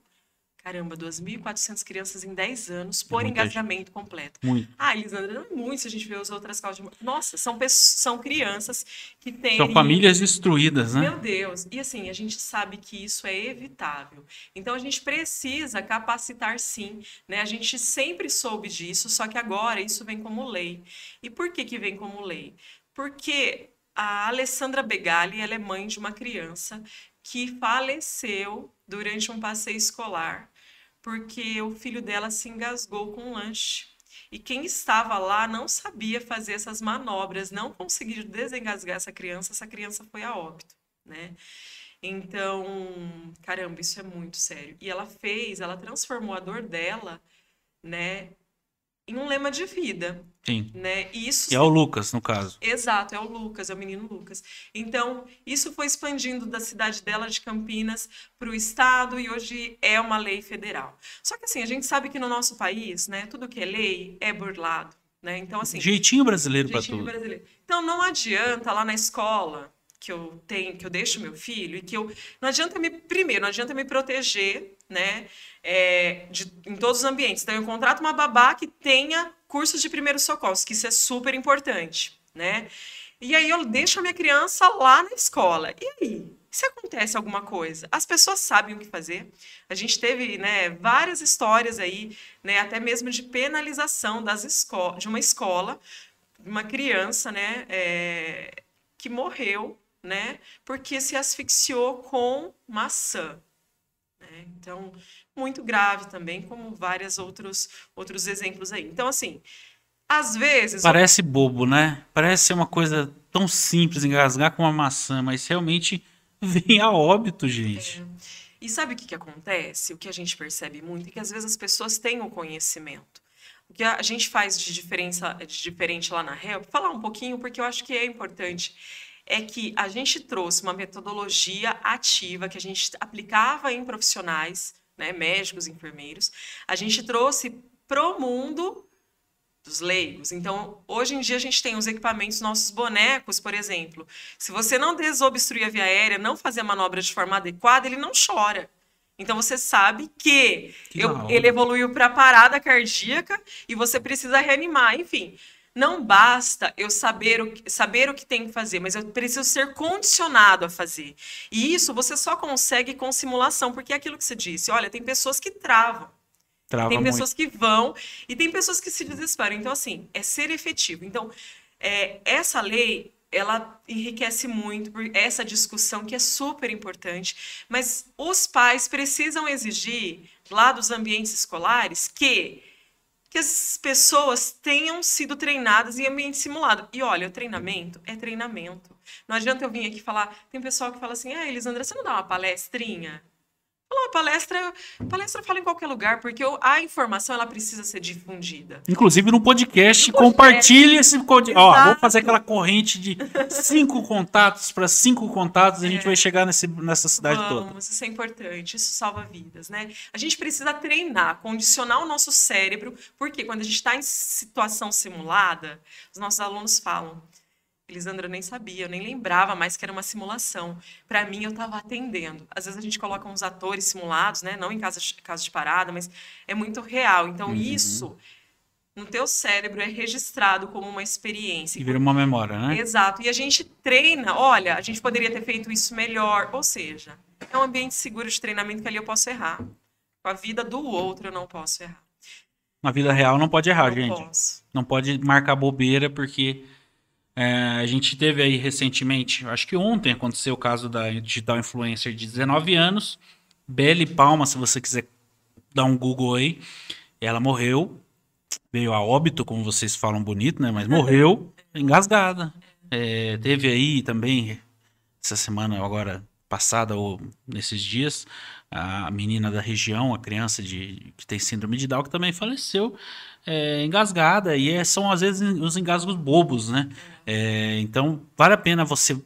S2: Caramba, 2.400 crianças em 10 anos por é engasgamento completo.
S1: Muito.
S2: Ah, Elisandra, não é muito se a gente vê as outras causas de... Nossa, são, pessoas, são crianças que têm...
S1: São famílias destruídas, né?
S2: Meu Deus. E assim, a gente sabe que isso é evitável. Então, a gente precisa capacitar sim. Né? A gente sempre soube disso, só que agora isso vem como lei. E por que, que vem como lei? Porque a Alessandra Begali, ela é mãe de uma criança que faleceu durante um passeio escolar porque o filho dela se engasgou com um lanche. E quem estava lá não sabia fazer essas manobras, não conseguiu desengasgar essa criança, essa criança foi a óbito, né? Então, caramba, isso é muito sério. E ela fez, ela transformou a dor dela, né, em um lema de vida.
S1: Sim.
S2: Né? Isso
S1: e é o Lucas, no caso.
S2: Exato, é o Lucas, é o menino Lucas. Então, isso foi expandindo da cidade dela, de Campinas, para o estado e hoje é uma lei federal. Só que assim, a gente sabe que no nosso país, né, tudo que é lei é burlado. Né? Então, assim.
S1: Jeitinho brasileiro para tudo. Brasileiro.
S2: Então, não adianta lá na escola que eu tenho, que eu deixo meu filho e que eu não adianta me primeiro, não adianta me proteger, né, é, de, em todos os ambientes. Então eu contrato uma babá que tenha cursos de primeiros socorros, que isso é super importante, né? E aí eu deixo a minha criança lá na escola. E aí, se acontece alguma coisa, as pessoas sabem o que fazer. A gente teve, né, várias histórias aí, né, até mesmo de penalização das de uma escola, uma criança, né, é, que morreu né? Porque se asfixiou com maçã. Né? Então, muito grave também, como vários outros, outros exemplos aí. Então, assim, às vezes.
S1: Parece bobo, né? Parece ser uma coisa tão simples, engasgar com uma maçã, mas realmente vem a óbito, gente.
S2: É. E sabe o que, que acontece? O que a gente percebe muito é que às vezes as pessoas têm o conhecimento. O que a gente faz de diferença de diferente lá na Help, falar um pouquinho, porque eu acho que é importante é que a gente trouxe uma metodologia ativa que a gente aplicava em profissionais, né, médicos, enfermeiros. A gente trouxe para o mundo dos leigos. Então, hoje em dia a gente tem os equipamentos, nossos bonecos, por exemplo. Se você não desobstruir a via aérea, não fazer a manobra de forma adequada, ele não chora. Então você sabe que,
S1: Que
S2: eu- ele evoluiu para parada cardíaca e você precisa reanimar. Enfim, não basta eu saber o, que- saber o que tem que fazer, mas eu preciso ser condicionado a fazer. E isso você só consegue com simulação, porque é aquilo que você disse. Olha, tem pessoas que travam.
S1: Trava
S2: Tem
S1: muito.
S2: pessoas que vão e tem pessoas que se desesperam. Então, assim, é ser efetivo. Então, é, essa lei, ela enriquece muito por essa discussão que é super importante, mas os pais precisam exigir lá dos ambientes escolares que que as pessoas tenham sido treinadas em ambiente simulado. E olha, o treinamento é treinamento. Não adianta eu vir aqui falar. Tem pessoal que fala assim: ah, Elisandra, você não dá uma palestrinha? Fala, Uma palestra, palestra fala em qualquer lugar, porque a informação ela precisa ser difundida.
S1: Inclusive no podcast,
S2: No podcast.
S1: compartilhe esse código. Ó, vamos fazer aquela corrente de cinco contatos para cinco contatos e a gente
S2: É.
S1: vai chegar nesse, nessa cidade toda.
S2: Vamos, isso é importante, isso salva vidas, né? A gente precisa treinar, condicionar o nosso cérebro, porque quando a gente está em situação simulada, os nossos alunos falam. Elisandra, eu nem sabia, eu nem lembrava mais que era uma simulação. Para mim, eu estava atendendo. Às vezes a gente coloca uns atores simulados, né? Não em caso de, caso de parada, mas é muito real. Então,
S1: Uhum.
S2: isso no teu cérebro é registrado como uma experiência.
S1: E vira uma memória, né?
S2: Exato. E a gente treina, olha, a gente poderia ter feito isso melhor. Ou seja, é um ambiente seguro de treinamento que ali eu posso errar. Com a vida do outro eu não posso errar.
S1: Na vida real não pode errar,
S2: não
S1: gente.
S2: posso.
S1: Não pode marcar bobeira, porque é, a gente teve aí recentemente, acho que ontem aconteceu o caso da digital influencer de 19 anos. Belle Palma, se você quiser dar um Google aí. Ela morreu, veio a óbito, como vocês falam bonito, né? Mas morreu engasgada. É, teve aí também, essa semana agora passada ou nesses dias, a menina da região, a criança de, que tem síndrome de Down, que também faleceu é, engasgada. E é- são às vezes os engasgos bobos, né? É, então, vale a pena você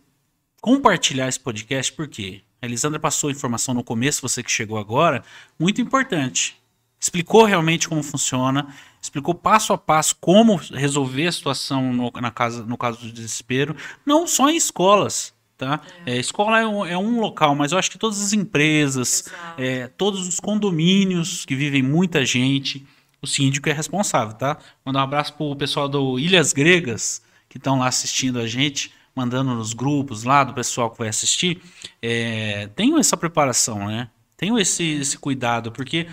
S1: compartilhar esse podcast, porque a Elisandra passou informação no começo, você que chegou agora, muito importante. Explicou realmente como funciona, explicou passo a passo como resolver a situação no, na casa, no caso do desespero, não só em escolas. Tá? É, escola é um, é um local, mas eu acho que todas as empresas, é, todos os condomínios que vivem muita gente, o síndico é responsável, tá? Mandar um abraço pro pessoal do Ilhas Gregas, que estão lá assistindo a gente, mandando nos grupos lá do pessoal que vai assistir. É, tenham essa preparação, né? Tenham esse, esse cuidado, porque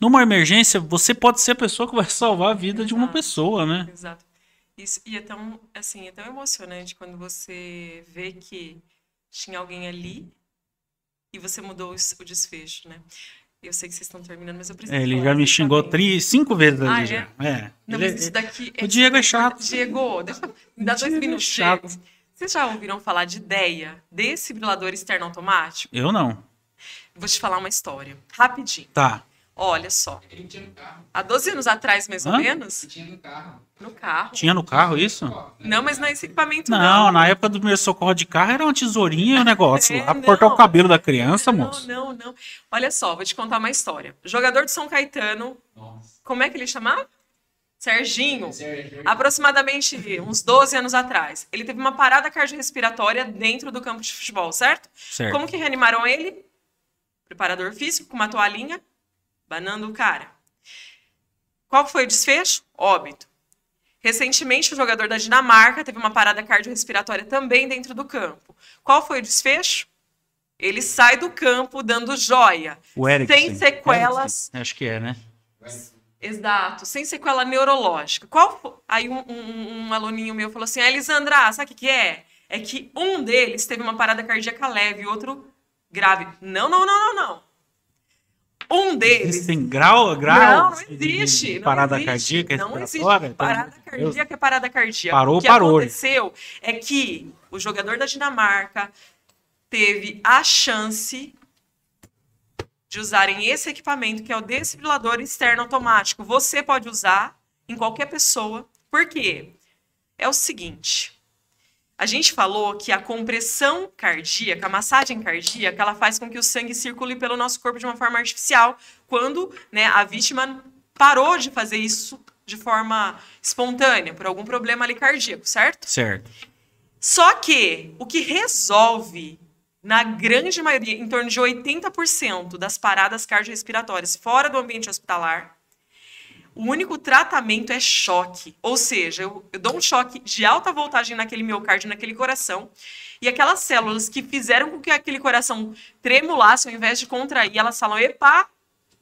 S1: numa emergência você pode ser a pessoa que vai salvar a vida de uma
S2: Exato.
S1: pessoa, né?
S2: Exato. Isso, e é tão, assim, é tão emocionante quando você vê que tinha alguém ali e você mudou o desfecho, né? Eu sei que vocês estão terminando, mas eu preciso
S1: É, ele
S2: falar
S1: já me
S2: desse
S1: xingou tri, cinco vezes ali
S2: Ah,
S1: já.
S2: é?
S1: É.
S2: Não,
S1: Ele-
S2: mas isso daqui
S1: o Diego é chato.
S2: Diego, deixa, me dá dois
S1: é
S2: minutos,
S1: chato.
S2: Vocês já ouviram falar de ideia, desfibrilador externo automático?
S1: Eu não.
S2: Vou te falar uma história, rapidinho.
S1: Tá.
S2: Olha só,
S3: Ele tinha no carro.
S2: há 12 anos atrás, mais ou
S1: Hã?
S2: menos,
S3: Ele tinha no carro.
S2: no carro.
S1: Tinha no carro isso?
S2: Não, mas não é esse equipamento,
S1: Não,
S2: não.
S1: na época do meu socorro de carro era uma tesourinha e um negócio
S2: É,
S1: lá pra
S2: não.
S1: cortar o cabelo da criança,
S2: não,
S1: moço.
S2: não, não. Olha só, vou te contar uma história. Jogador de São Caetano,
S3: Nossa.
S2: como é que ele chamava? Serginho.
S3: Sério,
S2: Aproximadamente uns 12 anos atrás. Ele teve uma parada cardiorrespiratória dentro do campo de futebol, certo?
S1: Certo.
S2: Como que reanimaram ele? Preparador físico com uma toalhinha, banando o cara. Qual foi o desfecho? Óbito. Recentemente, o jogador da Dinamarca teve uma parada cardiorrespiratória também dentro do campo. Qual foi o desfecho? Ele sai do campo dando joia.
S1: O.
S2: Sem sequelas.
S1: Acho que é, né?
S2: Exato, sem sequela neurológica. Qual fo- Aí um, um- um aluninho meu falou assim: ah, Elisandra, sabe o que, que é? É que um deles teve uma parada cardíaca leve e outro grave. Não, não, não, não, não. Um deles.
S1: Existem grau, grau
S2: não, não
S1: de- de
S2: existe. não
S1: parada
S2: existe,
S1: cardíaca,
S2: Não existe.
S1: Então,
S2: Parada
S1: Deus.
S2: cardíaca é parada cardíaca.
S1: Parou,
S2: o que
S1: parou.
S2: aconteceu é que o jogador da Dinamarca teve a chance de usarem esse equipamento, que é o desfibrilador externo automático. Você pode usar em qualquer pessoa. Por quê? É o seguinte. A gente falou que a compressão cardíaca, a massagem cardíaca, ela faz com que o sangue circule pelo nosso corpo de uma forma artificial, quando né, a vítima parou de fazer isso de forma espontânea, por algum problema ali cardíaco, certo?
S1: Certo.
S2: Só que o que resolve, na grande maioria, em torno de 80% das paradas cardiorrespiratórias fora do ambiente hospitalar, o único tratamento é choque. Ou seja, eu, eu, dou um choque de alta voltagem naquele miocárdio, naquele coração, e aquelas células que fizeram com que aquele coração tremulasse, ao invés de contrair, elas falam: epa,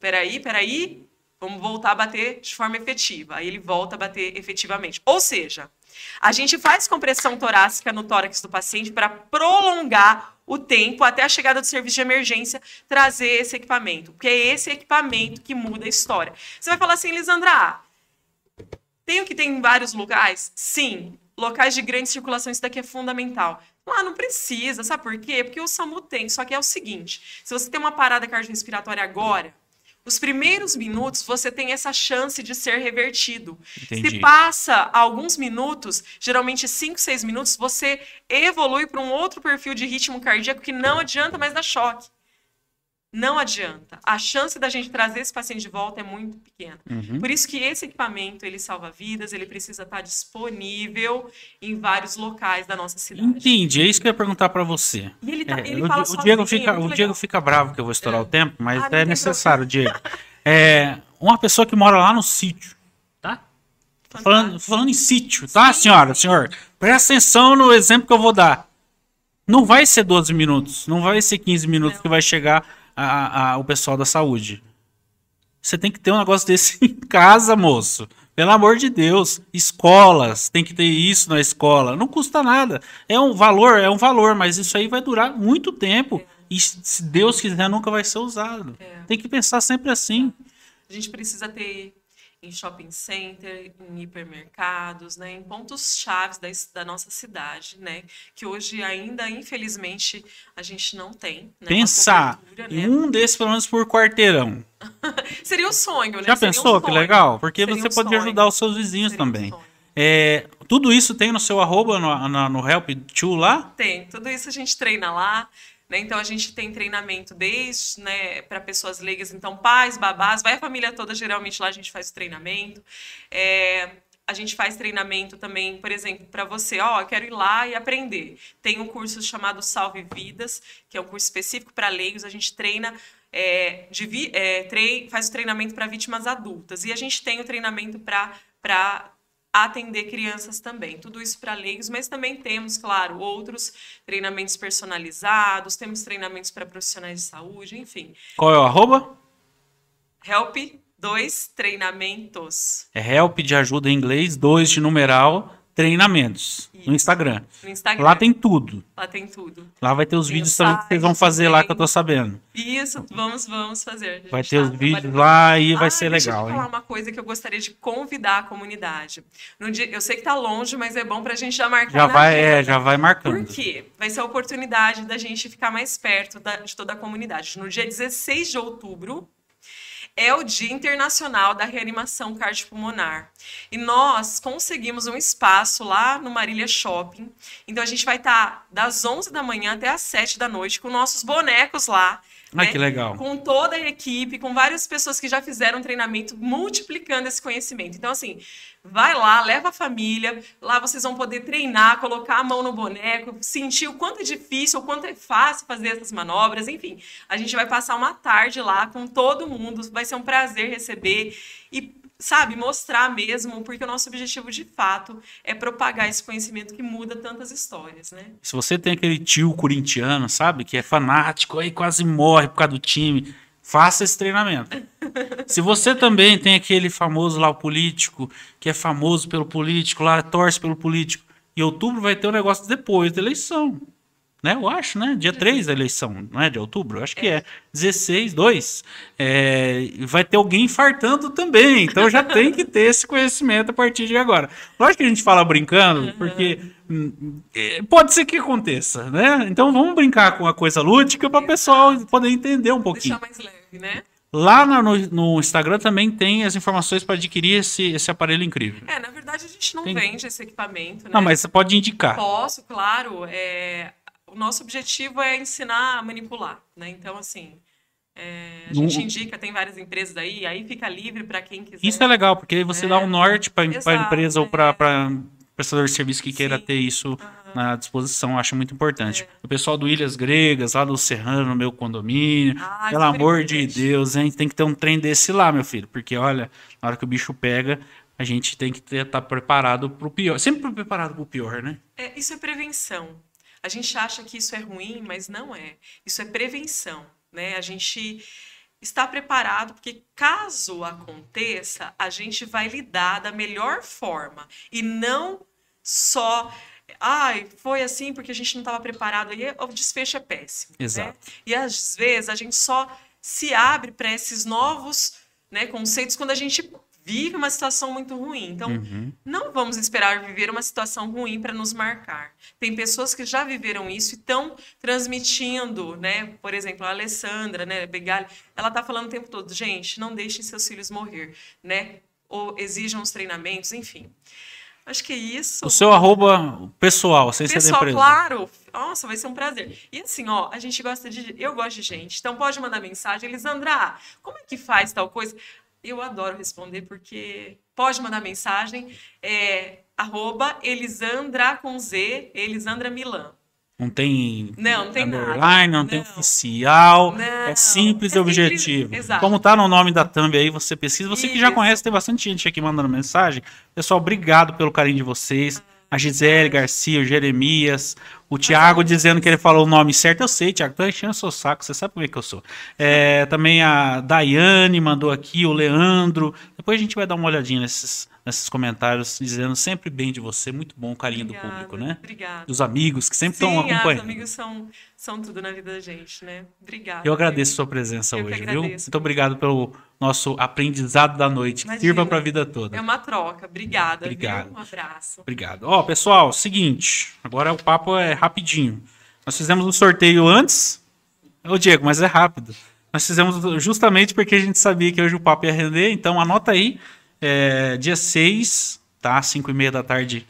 S2: peraí, peraí, vamos voltar a bater de forma efetiva. Aí ele volta a bater efetivamente. Ou seja, a gente faz compressão torácica no tórax do paciente para prolongar o tempo até a chegada do serviço de emergência trazer esse equipamento, porque é esse equipamento que muda a história. Você vai falar assim, Lisandra, tem o que tem em vários locais? Sim, locais de grande circulação, isso daqui é fundamental. Lá não precisa, sabe por quê? Porque o SAMU tem, só que é o seguinte, se você tem uma parada cardiorrespiratória agora, os primeiros minutos você tem essa chance de ser revertido. Entendi. Se passa alguns minutos, geralmente 5, 6 minutos, você evolui para um outro perfil de ritmo cardíaco que não adianta mais dar choque. Não adianta. A chance da gente trazer esse paciente de volta é muito pequena. Uhum. Por isso que esse equipamento, ele salva vidas, ele precisa estar disponível em vários locais da nossa cidade.
S1: Entendi, é isso que eu ia perguntar para você.
S2: E ele, tá,
S1: é,
S2: ele
S1: o,
S2: fala
S1: o
S2: sozinho,
S1: Diego fica,
S2: é
S1: O Diego fica bravo que eu vou estourar
S2: É.
S1: o tempo, mas
S2: Ah,
S1: é necessário, Diego. É, uma pessoa que mora lá no sítio, tá? Falando, falando em sítio, tá,
S2: Sim.
S1: senhora, senhor? Presta atenção no exemplo que eu vou dar. Não vai ser 12 minutos, não vai ser 15 minutos
S2: Não.
S1: que vai chegar a- a- o pessoal da saúde. Você tem que ter um negócio desse em casa, moço. Pelo amor de Deus. Escolas, tem que ter isso na escola. Não custa nada. É um valor, é um valor, mas isso aí vai durar muito tempo. E se Deus quiser, nunca vai ser usado.
S2: É.
S1: Tem que pensar sempre assim.
S2: A gente precisa ter em shopping center, em hipermercados, né, em pontos chaves da, da nossa cidade, né, que hoje ainda, infelizmente, a gente não tem. Né,
S1: Pensar
S2: cobertura,
S1: em
S2: né.
S1: um desses, pelo menos por quarteirão.
S2: Seria o sonho, né?
S1: Já
S2: Seria um
S1: pensou que
S2: sonho.
S1: legal? Porque
S2: Seria
S1: você
S2: um
S1: pode
S2: sonho.
S1: ajudar os seus vizinhos
S2: Seria um
S1: também.
S2: sonho.
S1: É, tudo isso tem no seu arroba, no, na- no Help to lá?
S2: Tem, tudo isso a gente treina lá. Né? Então a gente tem treinamento desde né, para pessoas leigas, então pais, babás, vai a família toda, geralmente lá a gente faz o treinamento. É, a gente faz treinamento também, por exemplo, para você, ó, quero ir lá e aprender. Tem um curso chamado Salve Vidas, que é um curso específico para leigos, a gente treina. é, de é, faz o treinamento para vítimas adultas. E a gente tem o treinamento para atender crianças também. Tudo isso para leigos, mas também temos, claro, outros treinamentos personalizados, temos treinamentos para profissionais de saúde, enfim.
S1: Qual é o arroba?
S2: Help 2 treinamentos
S1: É Help de ajuda em inglês, 2 de numeral, treinamentos. No
S2: Isso.
S1: Instagram.
S2: no Instagram.
S1: Lá tem tudo.
S2: Lá tem tudo.
S1: Lá vai ter os
S2: Tem
S1: vídeos também que vocês vão fazer lá
S2: também.
S1: que eu tô sabendo.
S2: Isso, vamos, vamos fazer.
S1: Vai ter
S2: tá
S1: os vídeos lá e vai
S2: Ah,
S1: ser
S2: deixa
S1: legal,
S2: eu falar
S1: hein?
S2: uma coisa que eu gostaria de convidar a comunidade. No dia, eu sei que tá longe, mas é bom pra gente já marcar
S1: Já vai,
S2: agenda.
S1: é, já vai marcando.
S2: Por quê? Vai ser a oportunidade da gente ficar mais perto da- de toda a comunidade. No dia 16 de outubro é o Dia Internacional da Reanimação Cardiopulmonar. E nós conseguimos um espaço lá no Marília Shopping. Então a gente vai estar das 11 da manhã até as 7 da noite com nossos bonecos lá.
S1: Ah,
S2: né?
S1: que legal.
S2: Com toda a equipe, com várias pessoas que já fizeram treinamento, multiplicando esse conhecimento. Então, assim, vai lá, leva a família, lá vocês vão poder treinar, colocar a mão no boneco, sentir o quanto é difícil, o quanto é fácil fazer essas manobras, enfim. A gente vai passar uma tarde lá com todo mundo, vai ser um prazer receber e, sabe, mostrar mesmo, porque o nosso objetivo de fato é propagar esse conhecimento que muda tantas histórias, né?
S1: Se você tem aquele tio corintiano, sabe, que é fanático, aí quase morre por causa do time, faça esse treinamento. Se você também tem aquele famoso lá, o político, que é famoso pelo político, lá torce pelo político, em outubro vai ter um negócio depois da eleição. Né? Eu acho, né? Dia 3 da eleição, não é? De outubro? Eu acho que é. 16, 2. É, e vai ter alguém infartando também. Então já tem que ter esse conhecimento a partir de agora. Lógico que a gente fala brincando, porque hum, é, pode ser que aconteça, né? Então vamos brincar com a coisa lúdica para o pessoal poder entender um pouquinho.
S2: Deixar mais leve, né?
S1: Lá no, no Instagram também tem as informações para adquirir esse, esse aparelho incrível.
S2: É, na verdade a gente não
S1: Tem-
S2: vende esse equipamento, né?
S1: Não, mas você pode indicar.
S2: Posso, claro. É... O nosso objetivo é ensinar a manipular, né? Então, assim, É, a gente indica, tem várias empresas aí, aí fica livre para quem quiser.
S1: Isso é legal, porque aí você
S2: É.
S1: dá um norte para a empresa ou
S2: é.
S1: para prestador de serviço que queira
S2: Sim.
S1: ter isso na disposição. Acho muito importante.
S2: É.
S1: O pessoal do Ilhas Gregas, lá do Serrano, no meu condomínio.
S2: Ah,
S1: pelo amor de. Deus, hein? Tem que ter um trem desse lá, meu filho. Porque, olha, na hora que o bicho pega, a gente tem que estar preparado para o pior. Sempre preparado para o pior, né?
S2: É, isso é prevenção. A gente acha que isso é ruim, mas não é. Isso é prevenção, né? A gente está preparado porque caso aconteça, a gente vai lidar da melhor forma e não só ai, foi assim porque a gente não estava preparado aí o desfecho é péssimo, né?
S1: Exato.
S2: E às vezes a gente só se abre para esses novos, né, conceitos quando a gente vive uma situação muito ruim. Então,
S1: Uhum.
S2: não vamos esperar viver uma situação ruim para nos marcar. Tem pessoas que já viveram isso e estão transmitindo, né? Por exemplo, a Alessandra, né, Begali, ela está falando o tempo todo, gente, não deixem seus filhos morrer, né? Ou exijam os treinamentos, enfim. Acho que é isso.
S1: O seu arroba pessoal, sem ser da
S2: Pessoal,
S1: empresa.
S2: claro. Nossa, vai ser um prazer. E assim, ó, a gente gosta de. Eu gosto de gente. Então pode mandar mensagem. Elisandra, como é que faz tal coisa? Eu adoro responder, porque pode mandar mensagem. É arroba Elisandra com Z, Elisandra Milan.
S1: Não tem
S2: Não, não tem nada.
S1: underline, não, tem
S2: Não.
S1: oficial.
S2: Não,
S1: é simples
S2: é
S1: e objetivo.
S2: simples, exato.
S1: Como tá no nome da thumb aí, você pesquisa. Você que já
S2: Isso.
S1: conhece, tem bastante gente aqui mandando mensagem. Pessoal, obrigado pelo carinho de vocês. A Gisele Garcia, o Jeremias, o Thiago dizendo que ele falou o nome certo. Eu sei, Thiago, tô enchendo o seu saco, você sabe como é que eu sou. É, também a Daiane mandou aqui, o Leandro. Depois a gente vai dar uma olhadinha nesses, nesses comentários, dizendo sempre bem de você. Muito bom o carinho do
S2: Obrigada,
S1: público, né?
S2: Obrigada.
S1: Dos amigos que sempre estão
S2: os
S1: acompanhando.
S2: amigos são, são tudo na vida da gente, né? Obrigada.
S1: Eu agradeço a sua presença
S2: Eu que
S1: hoje, viu? Muito obrigado pelo nosso aprendizado da noite. Que
S2: Imagina.
S1: sirva para a vida toda.
S2: É uma troca. Obrigada.
S1: Obrigado.
S2: Viu? Um abraço.
S1: Obrigado. Ó, pessoal, seguinte. Agora o papo é rapidinho. Nós fizemos um sorteio antes. Ô, Diego, mas é rápido. Nós fizemos justamente porque a gente sabia que hoje o papo ia render. Então, anota aí. É, dia 6, tá? 5 e meia da tarde.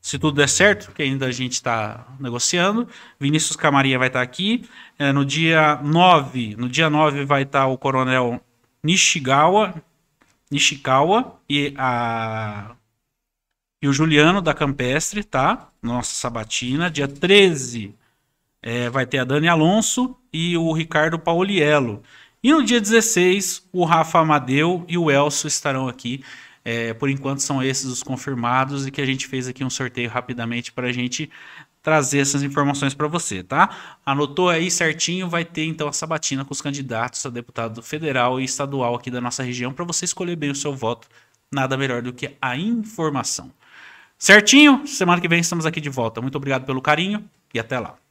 S1: Se tudo der certo, que ainda a gente está negociando. Vinícius Camarinha vai estar aqui. É, no dia 9, no dia 9 vai estar o coronel Nishigawa, Nishikawa e a e o Juliano da Campestre, tá? Nossa sabatina. Dia 13 é, vai ter a Dani Alonso e o Ricardo Pauliello. E no dia 16, o Rafa Amadeu e o Elcio estarão aqui. É, por enquanto são esses os confirmados e que a gente fez aqui um sorteio rapidamente para a gente trazer essas informações para você, tá? Anotou aí certinho, vai ter então a sabatina com os candidatos a deputado federal e estadual aqui da nossa região para você escolher bem o seu voto. Nada melhor do que a informação. Certinho? Semana que vem estamos aqui de volta. Muito obrigado pelo carinho e até lá.